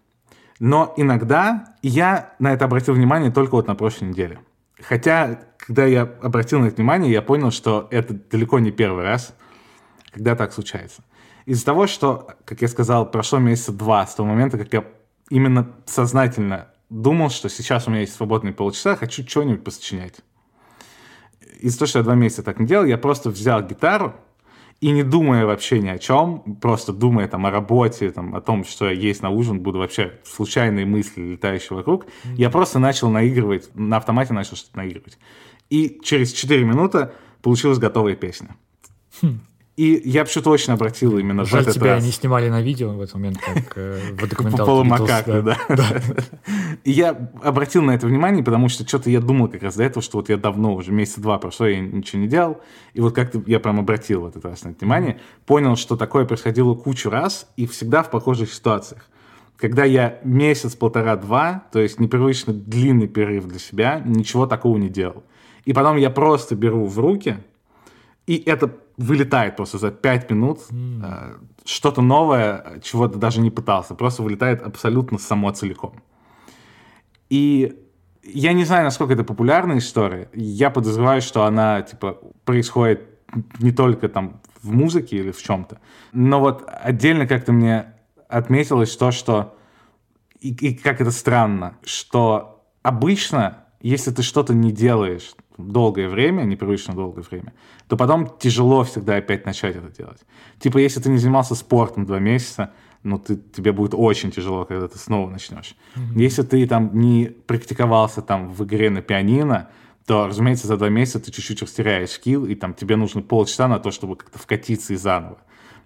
Но иногда я на это обратил внимание только вот на прошлой неделе. Хотя, когда я обратил на это внимание, я понял, что это далеко не первый раз, когда так случается. Из-за того, что, как я сказал, прошло месяца два с того момента, как я именно сознательно думал, что сейчас у меня есть свободные полчаса, хочу что-нибудь посочинять. Из-за того, что я два месяца так не делал, я просто взял гитару, и не думая вообще ни о чем, просто думая там о работе, там, о том, что я есть на ужин, буду вообще случайные мысли, летающие вокруг, mm-hmm. я просто начал наигрывать, на автомате начал что-то наигрывать. И через 4 минуты получилась готовая песня. Хм. И я вообще точно обратил именно Жаль, в этот тебя раз. не снимали на видео в этот момент, как э, в документалке. Да. И я обратил на это внимание, потому что что-то я думал как раз до этого, что вот я давно, уже месяца два прошло, я ничего не делал. И вот как-то я прям обратил в этот раз на это внимание, понял, что такое происходило кучу раз и всегда в похожих ситуациях. Когда я месяц, полтора-два, то есть непривычно длинный перерыв для себя, ничего такого не делал. И потом я просто беру в руки, и это вылетает просто за 5 минут. Mm. Что-то новое, чего ты даже не пытался. Просто вылетает абсолютно само целиком. И я не знаю, насколько это популярная история. Я подозреваю, что она, типа, происходит не только там в музыке или в чем-то. Но вот отдельно как-то мне отметилось то, что... И, и как это странно, что обычно, если ты что-то не делаешь долгое время, непривычно долгое время, то потом тяжело всегда опять начать это делать. Типа, если ты не занимался спортом два месяца, ну, ты, тебе будет очень тяжело, когда ты снова начнешь. Mm-hmm. Если ты там не практиковался там в игре на пианино, то, разумеется, за два месяца ты чуть-чуть растеряешь скилл, и там тебе нужно полчаса на то, чтобы как-то вкатиться и заново.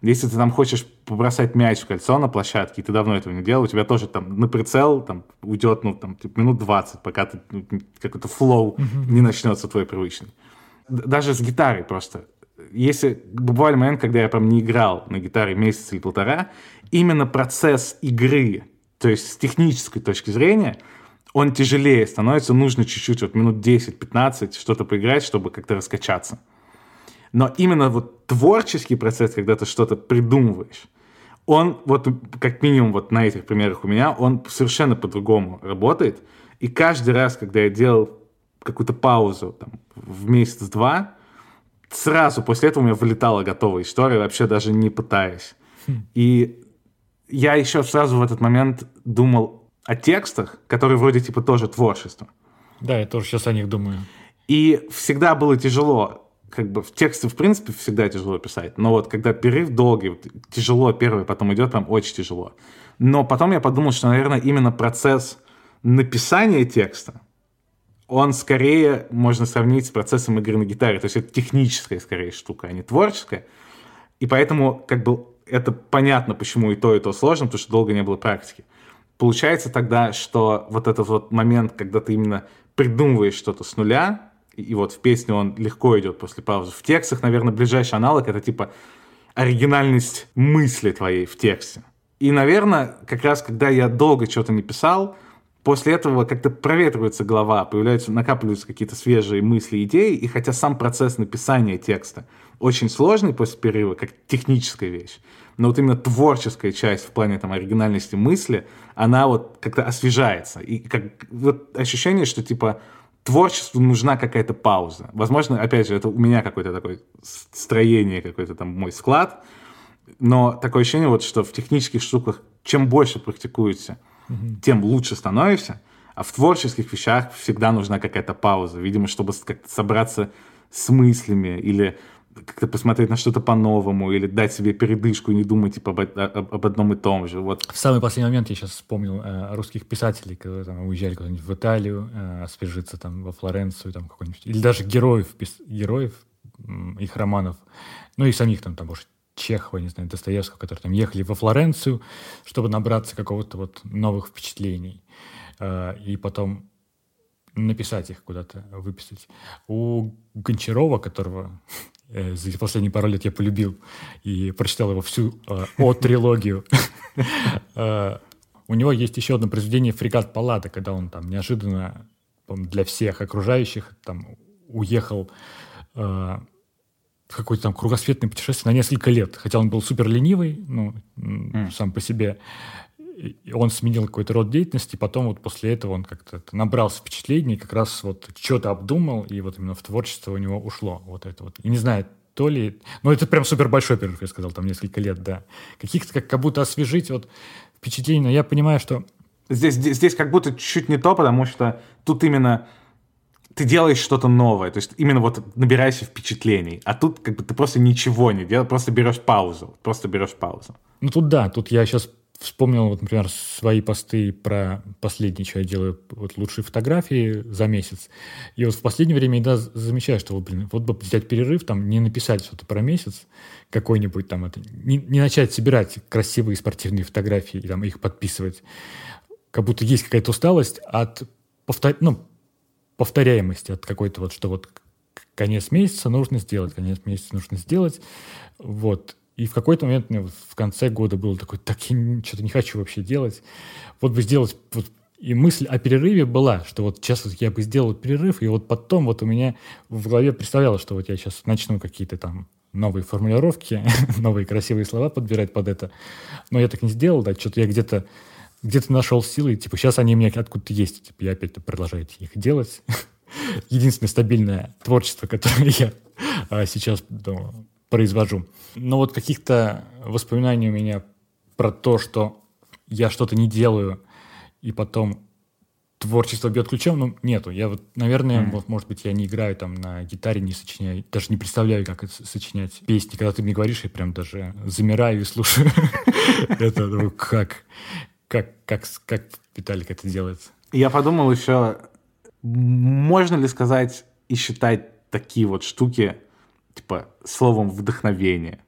Если ты там хочешь побросать мяч в кольцо на площадке, и ты давно этого не делал, у тебя тоже там на прицел там, уйдет ну, там, типа, минут 20, пока ты ну, какой-то флоу не начнется твой привычный даже с гитарой просто. Если бывали момент, когда я прям не играл на гитаре месяц или полтора, именно процесс игры, то есть с технической точки зрения, он тяжелее становится, нужно чуть-чуть, вот минут 10-15 что-то поиграть, чтобы как-то раскачаться. Но именно вот творческий процесс, когда ты что-то придумываешь, он вот как минимум вот на этих примерах у меня, он совершенно по-другому работает. И каждый раз, когда я делал какую-то паузу там, в месяц-два, сразу после этого у меня вылетала готовая история, вообще даже не пытаясь. Хм. И я еще сразу в этот момент думал о текстах, которые вроде типа тоже творчество. Да, я тоже сейчас о них думаю. И всегда было тяжело, как бы в тексте, в принципе, всегда тяжело писать. Но вот когда перерыв долгий, тяжело первый, потом идет прям очень тяжело. Но потом я подумал, что, наверное, именно процесс написания текста, он скорее можно сравнить с процессом игры на гитаре. То есть это техническая скорее штука, а не творческая. И поэтому как бы это понятно, почему и то, и то сложно, потому что долго не было практики. Получается тогда, что вот этот вот момент, когда ты именно придумываешь что-то с нуля, и вот в песне он легко идет после паузы. В текстах, наверное, ближайший аналог — это типа оригинальность мысли твоей в тексте. И, наверное, как раз когда я долго что-то не писал, после этого как-то проветривается голова, появляются, накапливаются какие-то свежие мысли, идеи, и хотя сам процесс написания текста очень сложный после перерыва, как техническая вещь, но вот именно творческая часть в плане там оригинальности мысли, она вот как-то освежается. И как вот ощущение, что типа творчеству нужна какая-то пауза. Возможно, опять же, это у меня какое-то такое строение, какой-то там мой склад, но такое ощущение вот, что в технических штуках чем больше практикуете, угу. тем лучше становишься. А в творческих вещах всегда нужна какая-то пауза, видимо, чтобы как-то собраться с мыслями или как-то посмотреть на что-то по-новому или дать себе передышку и не думать типа, об, об, об одном и том же. Вот. В самый последний момент я сейчас вспомнил э, русских писателей, которые там, уезжали куда-нибудь в Италию, э, освежиться там во Флоренцию, там какой-нибудь, или даже героев, пис, героев их романов, ну и самих там, там, может, Чехова, не знаю, Достоевского, которые там ехали во Флоренцию, чтобы набраться какого-то вот новых впечатлений. Э, и потом написать их куда-то, выписать. У Гончарова, которого э, за последние пару лет я полюбил и прочитал его всю э, о-трилогию, э, у него есть еще одно произведение «Фрегат Паллада», когда он там неожиданно для всех окружающих там уехал э, в какое-то там кругосветное путешествие на несколько лет. Хотя он был супер ленивый, ну, mm. сам по себе он сменил какой-то род деятельности, потом вот после этого он как-то набрался впечатлений, как раз вот что-то обдумал, и вот именно в творчество у него ушло вот это вот. И не знаю, то ли... Ну, это прям супер большой перерыв, я сказал, там несколько лет, да. Каких-то как, как будто освежить вот впечатления, но я понимаю, что... Здесь, здесь, здесь как будто чуть не то, потому что тут именно ты делаешь что-то новое, то есть именно вот набираешься впечатлений, а тут как бы ты просто ничего не делаешь, просто берешь паузу, просто берешь паузу. Ну тут да, тут я сейчас вспомнил, вот, например, свои посты про последнее, что я делаю, вот лучшие фотографии за месяц. И вот в последнее время я замечаю, что, вот, блин, вот бы взять перерыв, там, не написать что-то про месяц какой-нибудь там, это, не, не начать собирать красивые спортивные фотографии и там их подписывать. Как будто есть какая-то усталость от повтор... ну, повторяемости, от какой-то вот, что вот конец месяца нужно сделать, конец месяца нужно сделать. Вот. И в какой-то момент мне в конце года было такой, так я что-то не хочу вообще делать. Вот бы сделать... Вот, и мысль о перерыве была, что вот сейчас вот я бы сделал перерыв, и вот потом вот у меня в голове представлялось, что вот я сейчас начну какие-то там новые формулировки, новые красивые слова подбирать под это. Но я так не сделал, да, что-то я где-то где-то нашел силы, и, типа, сейчас они у меня откуда-то есть, типа, я опять продолжаю их делать. Единственное стабильное творчество, которое я а, сейчас ну, произвожу. Но вот каких-то воспоминаний у меня про то, что я что-то не делаю, и потом творчество бьет ключом, ну, нету. Я вот, наверное, mm. вот, может быть, я не играю там на гитаре, не сочиняю, даже не представляю, как это сочинять песни. Когда ты мне говоришь, я прям даже замираю и слушаю. Это, ну, как, как, как, как Виталик это делает? Я подумал еще, можно ли сказать и считать такие вот штуки типа, словом вдохновение.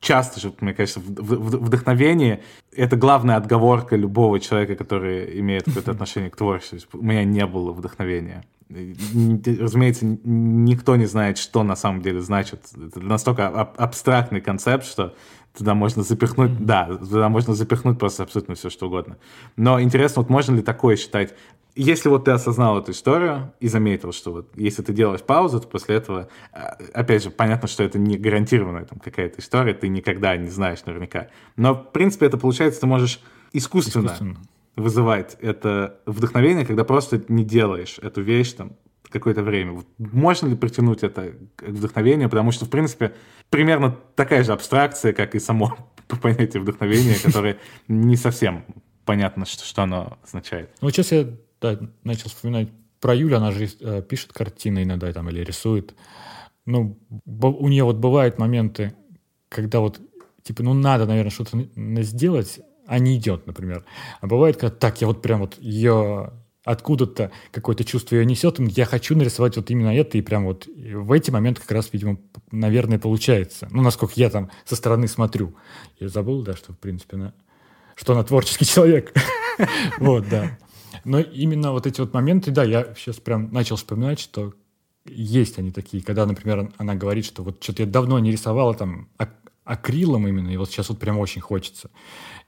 Часто же, мне кажется, вдохновение — это главная отговорка любого человека, который имеет какое-то отношение к творчеству. У меня не было вдохновения. Разумеется, никто не знает, что на самом деле значит. Это настолько абстрактный концепт, что туда можно запихнуть, mm-hmm. да, туда можно запихнуть просто абсолютно все, что угодно. Но интересно, вот можно ли такое считать если вот ты осознал эту историю и заметил, что вот если ты делаешь паузу, то после этого, а, опять же, понятно, что это не гарантированная там какая-то история, ты никогда не знаешь наверняка. Но, в принципе, это получается, ты можешь искусственно, искусственно. вызывать это вдохновение, когда просто не делаешь эту вещь там какое-то время. Вот можно ли притянуть это к вдохновению? Потому что, в принципе, примерно такая же абстракция, как и само понятие вдохновения, которое не совсем понятно, что, что оно означает. Ну, сейчас я да, начал вспоминать про Юлю, она же э, пишет картины иногда там или рисует. Ну, у нее вот бывают моменты, когда вот, типа, ну, надо, наверное, что-то сделать, а не идет, например. А бывает, когда так, я вот прям вот ее откуда-то какое-то чувство ее несет, я хочу нарисовать вот именно это, и прям вот в эти моменты как раз, видимо, наверное, получается. Ну, насколько я там со стороны смотрю. Я забыл, да, что, в принципе, на... что она творческий человек. Вот, да. Но именно вот эти вот моменты, да, я сейчас прям начал вспоминать, что есть они такие, когда, например, она говорит, что вот что-то я давно не рисовала там акрилом именно, и вот сейчас вот прям очень хочется.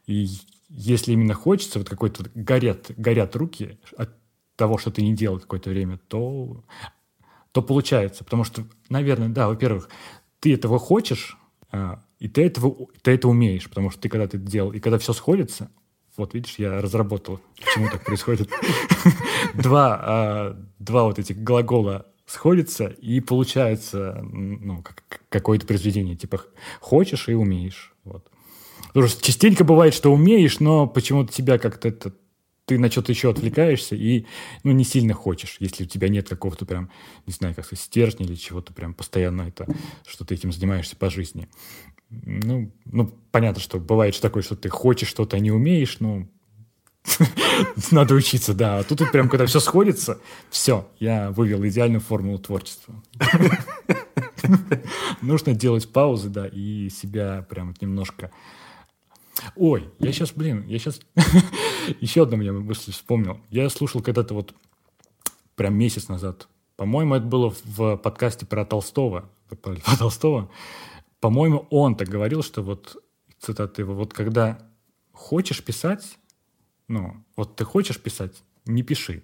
И если именно хочется, вот какой-то горят, горят руки от того, что ты не делал какое-то время, то, то получается. Потому что, наверное, да, во-первых, ты этого хочешь, а, и ты, этого, ты это умеешь, потому что ты когда ты делал, и когда все сходится, вот видишь, я разработал, почему так происходит. Два, а, два вот этих глагола сходятся, и получается ну, какое-то произведение. Типа хочешь и умеешь. Вот. Потому что частенько бывает, что умеешь, но почему-то тебя как-то это ты на что-то еще отвлекаешься и ну, не сильно хочешь, если у тебя нет какого-то прям, не знаю, как сказать, стержня или чего-то прям постоянно это, что ты этим занимаешься по жизни. Ну, ну, понятно, что бывает что такое, что ты хочешь что-то, а не умеешь, но надо учиться, да. А тут, тут прям, когда все сходится, все, я вывел идеальную формулу творчества. Нужно делать паузы, да, и себя прям немножко Ой, я сейчас, блин, я сейчас... Еще одну мне мысль вспомнил. Я слушал когда-то вот прям месяц назад. По-моему, это было в подкасте про Толстого. Про Толстого. По-моему, он так говорил, что вот, цитата его, вот когда хочешь писать, ну, вот ты хочешь писать, не пиши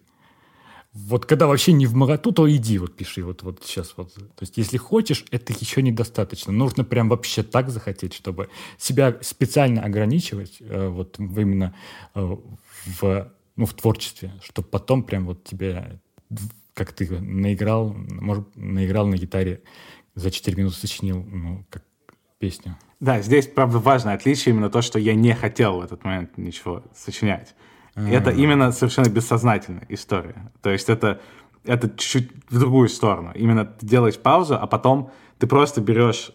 вот когда вообще не в моготу, то иди вот пиши вот, вот сейчас вот. То есть если хочешь, это еще недостаточно. Нужно прям вообще так захотеть, чтобы себя специально ограничивать э, вот именно э, в, ну, в творчестве, чтобы потом прям вот тебе, как ты наиграл, может, наиграл на гитаре, за 4 минуты сочинил, ну, как песню. Да, здесь, правда, важное отличие именно то, что я не хотел в этот момент ничего сочинять. Это именно совершенно бессознательная история. То есть это, это чуть-чуть в другую сторону. Именно ты делаешь паузу, а потом ты просто берешь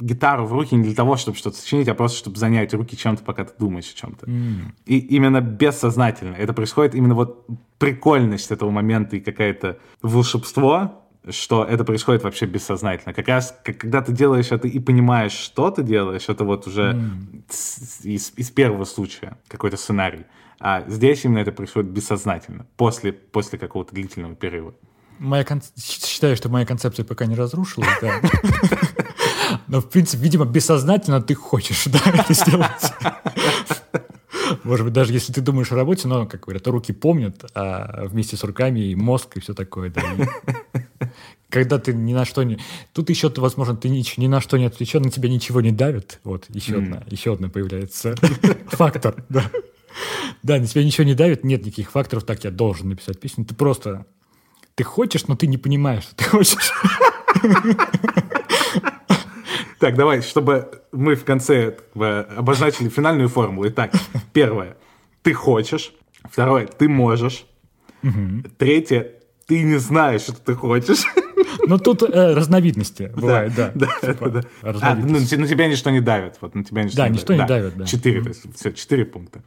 гитару в руки не для того, чтобы что-то сочинить, а просто чтобы занять руки чем-то, пока ты думаешь о чем-то. Mm. И именно бессознательно. Это происходит именно вот прикольность этого момента и какое-то волшебство, что это происходит вообще бессознательно. Как раз, когда ты делаешь это и понимаешь, что ты делаешь, это вот уже mm. из, из первого случая какой-то сценарий. А здесь именно это происходит бессознательно, после, после какого-то длительного перерыва. Моя кон... Считаю, что моя концепция пока не разрушилась, да. Но, в принципе, видимо, бессознательно ты хочешь, да, это сделать. Может быть, даже если ты думаешь о работе, но, как говорят, руки помнят, а вместе с руками и мозг, и все такое, да. И когда ты ни на что не... Тут еще, возможно, ты ни, ни на что не отвлечен, на тебя ничего не давит. Вот, еще mm. одна, еще одна появляется фактор, да. Да, на тебя ничего не давит, нет никаких факторов, так я должен написать песню. Ты просто... Ты хочешь, но ты не понимаешь, что ты хочешь. Так, давай, чтобы мы в конце обозначили финальную формулу. Итак, первое. Ты хочешь. Второе. Ты можешь. Третье. Ты не знаешь, что ты хочешь. Ну, тут э, разновидности бывают, да. Да, типа, да. А, ну, на тебя ничто не давит. Вот на тебя ничто да, не ничто давит. не давит, да. Четыре, то есть, все, четыре пункта.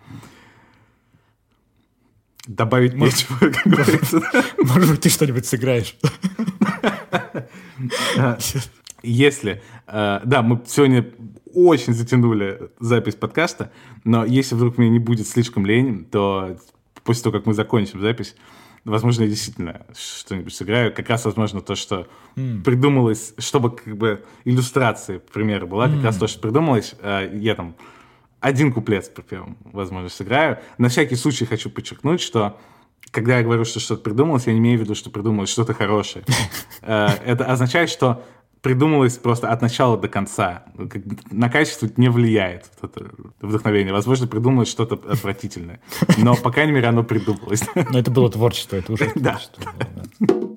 Добавить Может, нечего, как говорится. Может быть, ты что-нибудь сыграешь. Если... Э, да, мы сегодня очень затянули запись подкаста, но если вдруг мне не будет слишком лень, то после того, как мы закончим запись, возможно, я действительно что-нибудь сыграю. Как раз, возможно, то, что mm. придумалось, чтобы как бы иллюстрация, к примеру, была, как mm. раз то, что придумалось. Э, я там один куплет, припевом, возможно, сыграю. На всякий случай хочу подчеркнуть, что когда я говорю, что что-то придумалось, я не имею в виду, что придумалось что-то хорошее. Э, это означает, что придумалось просто от начала до конца. На качество не влияет это вдохновение. Возможно, придумалось что-то отвратительное. Но, по крайней мере, оно придумалось. Но это было творчество, это уже творчество. Да. never gonna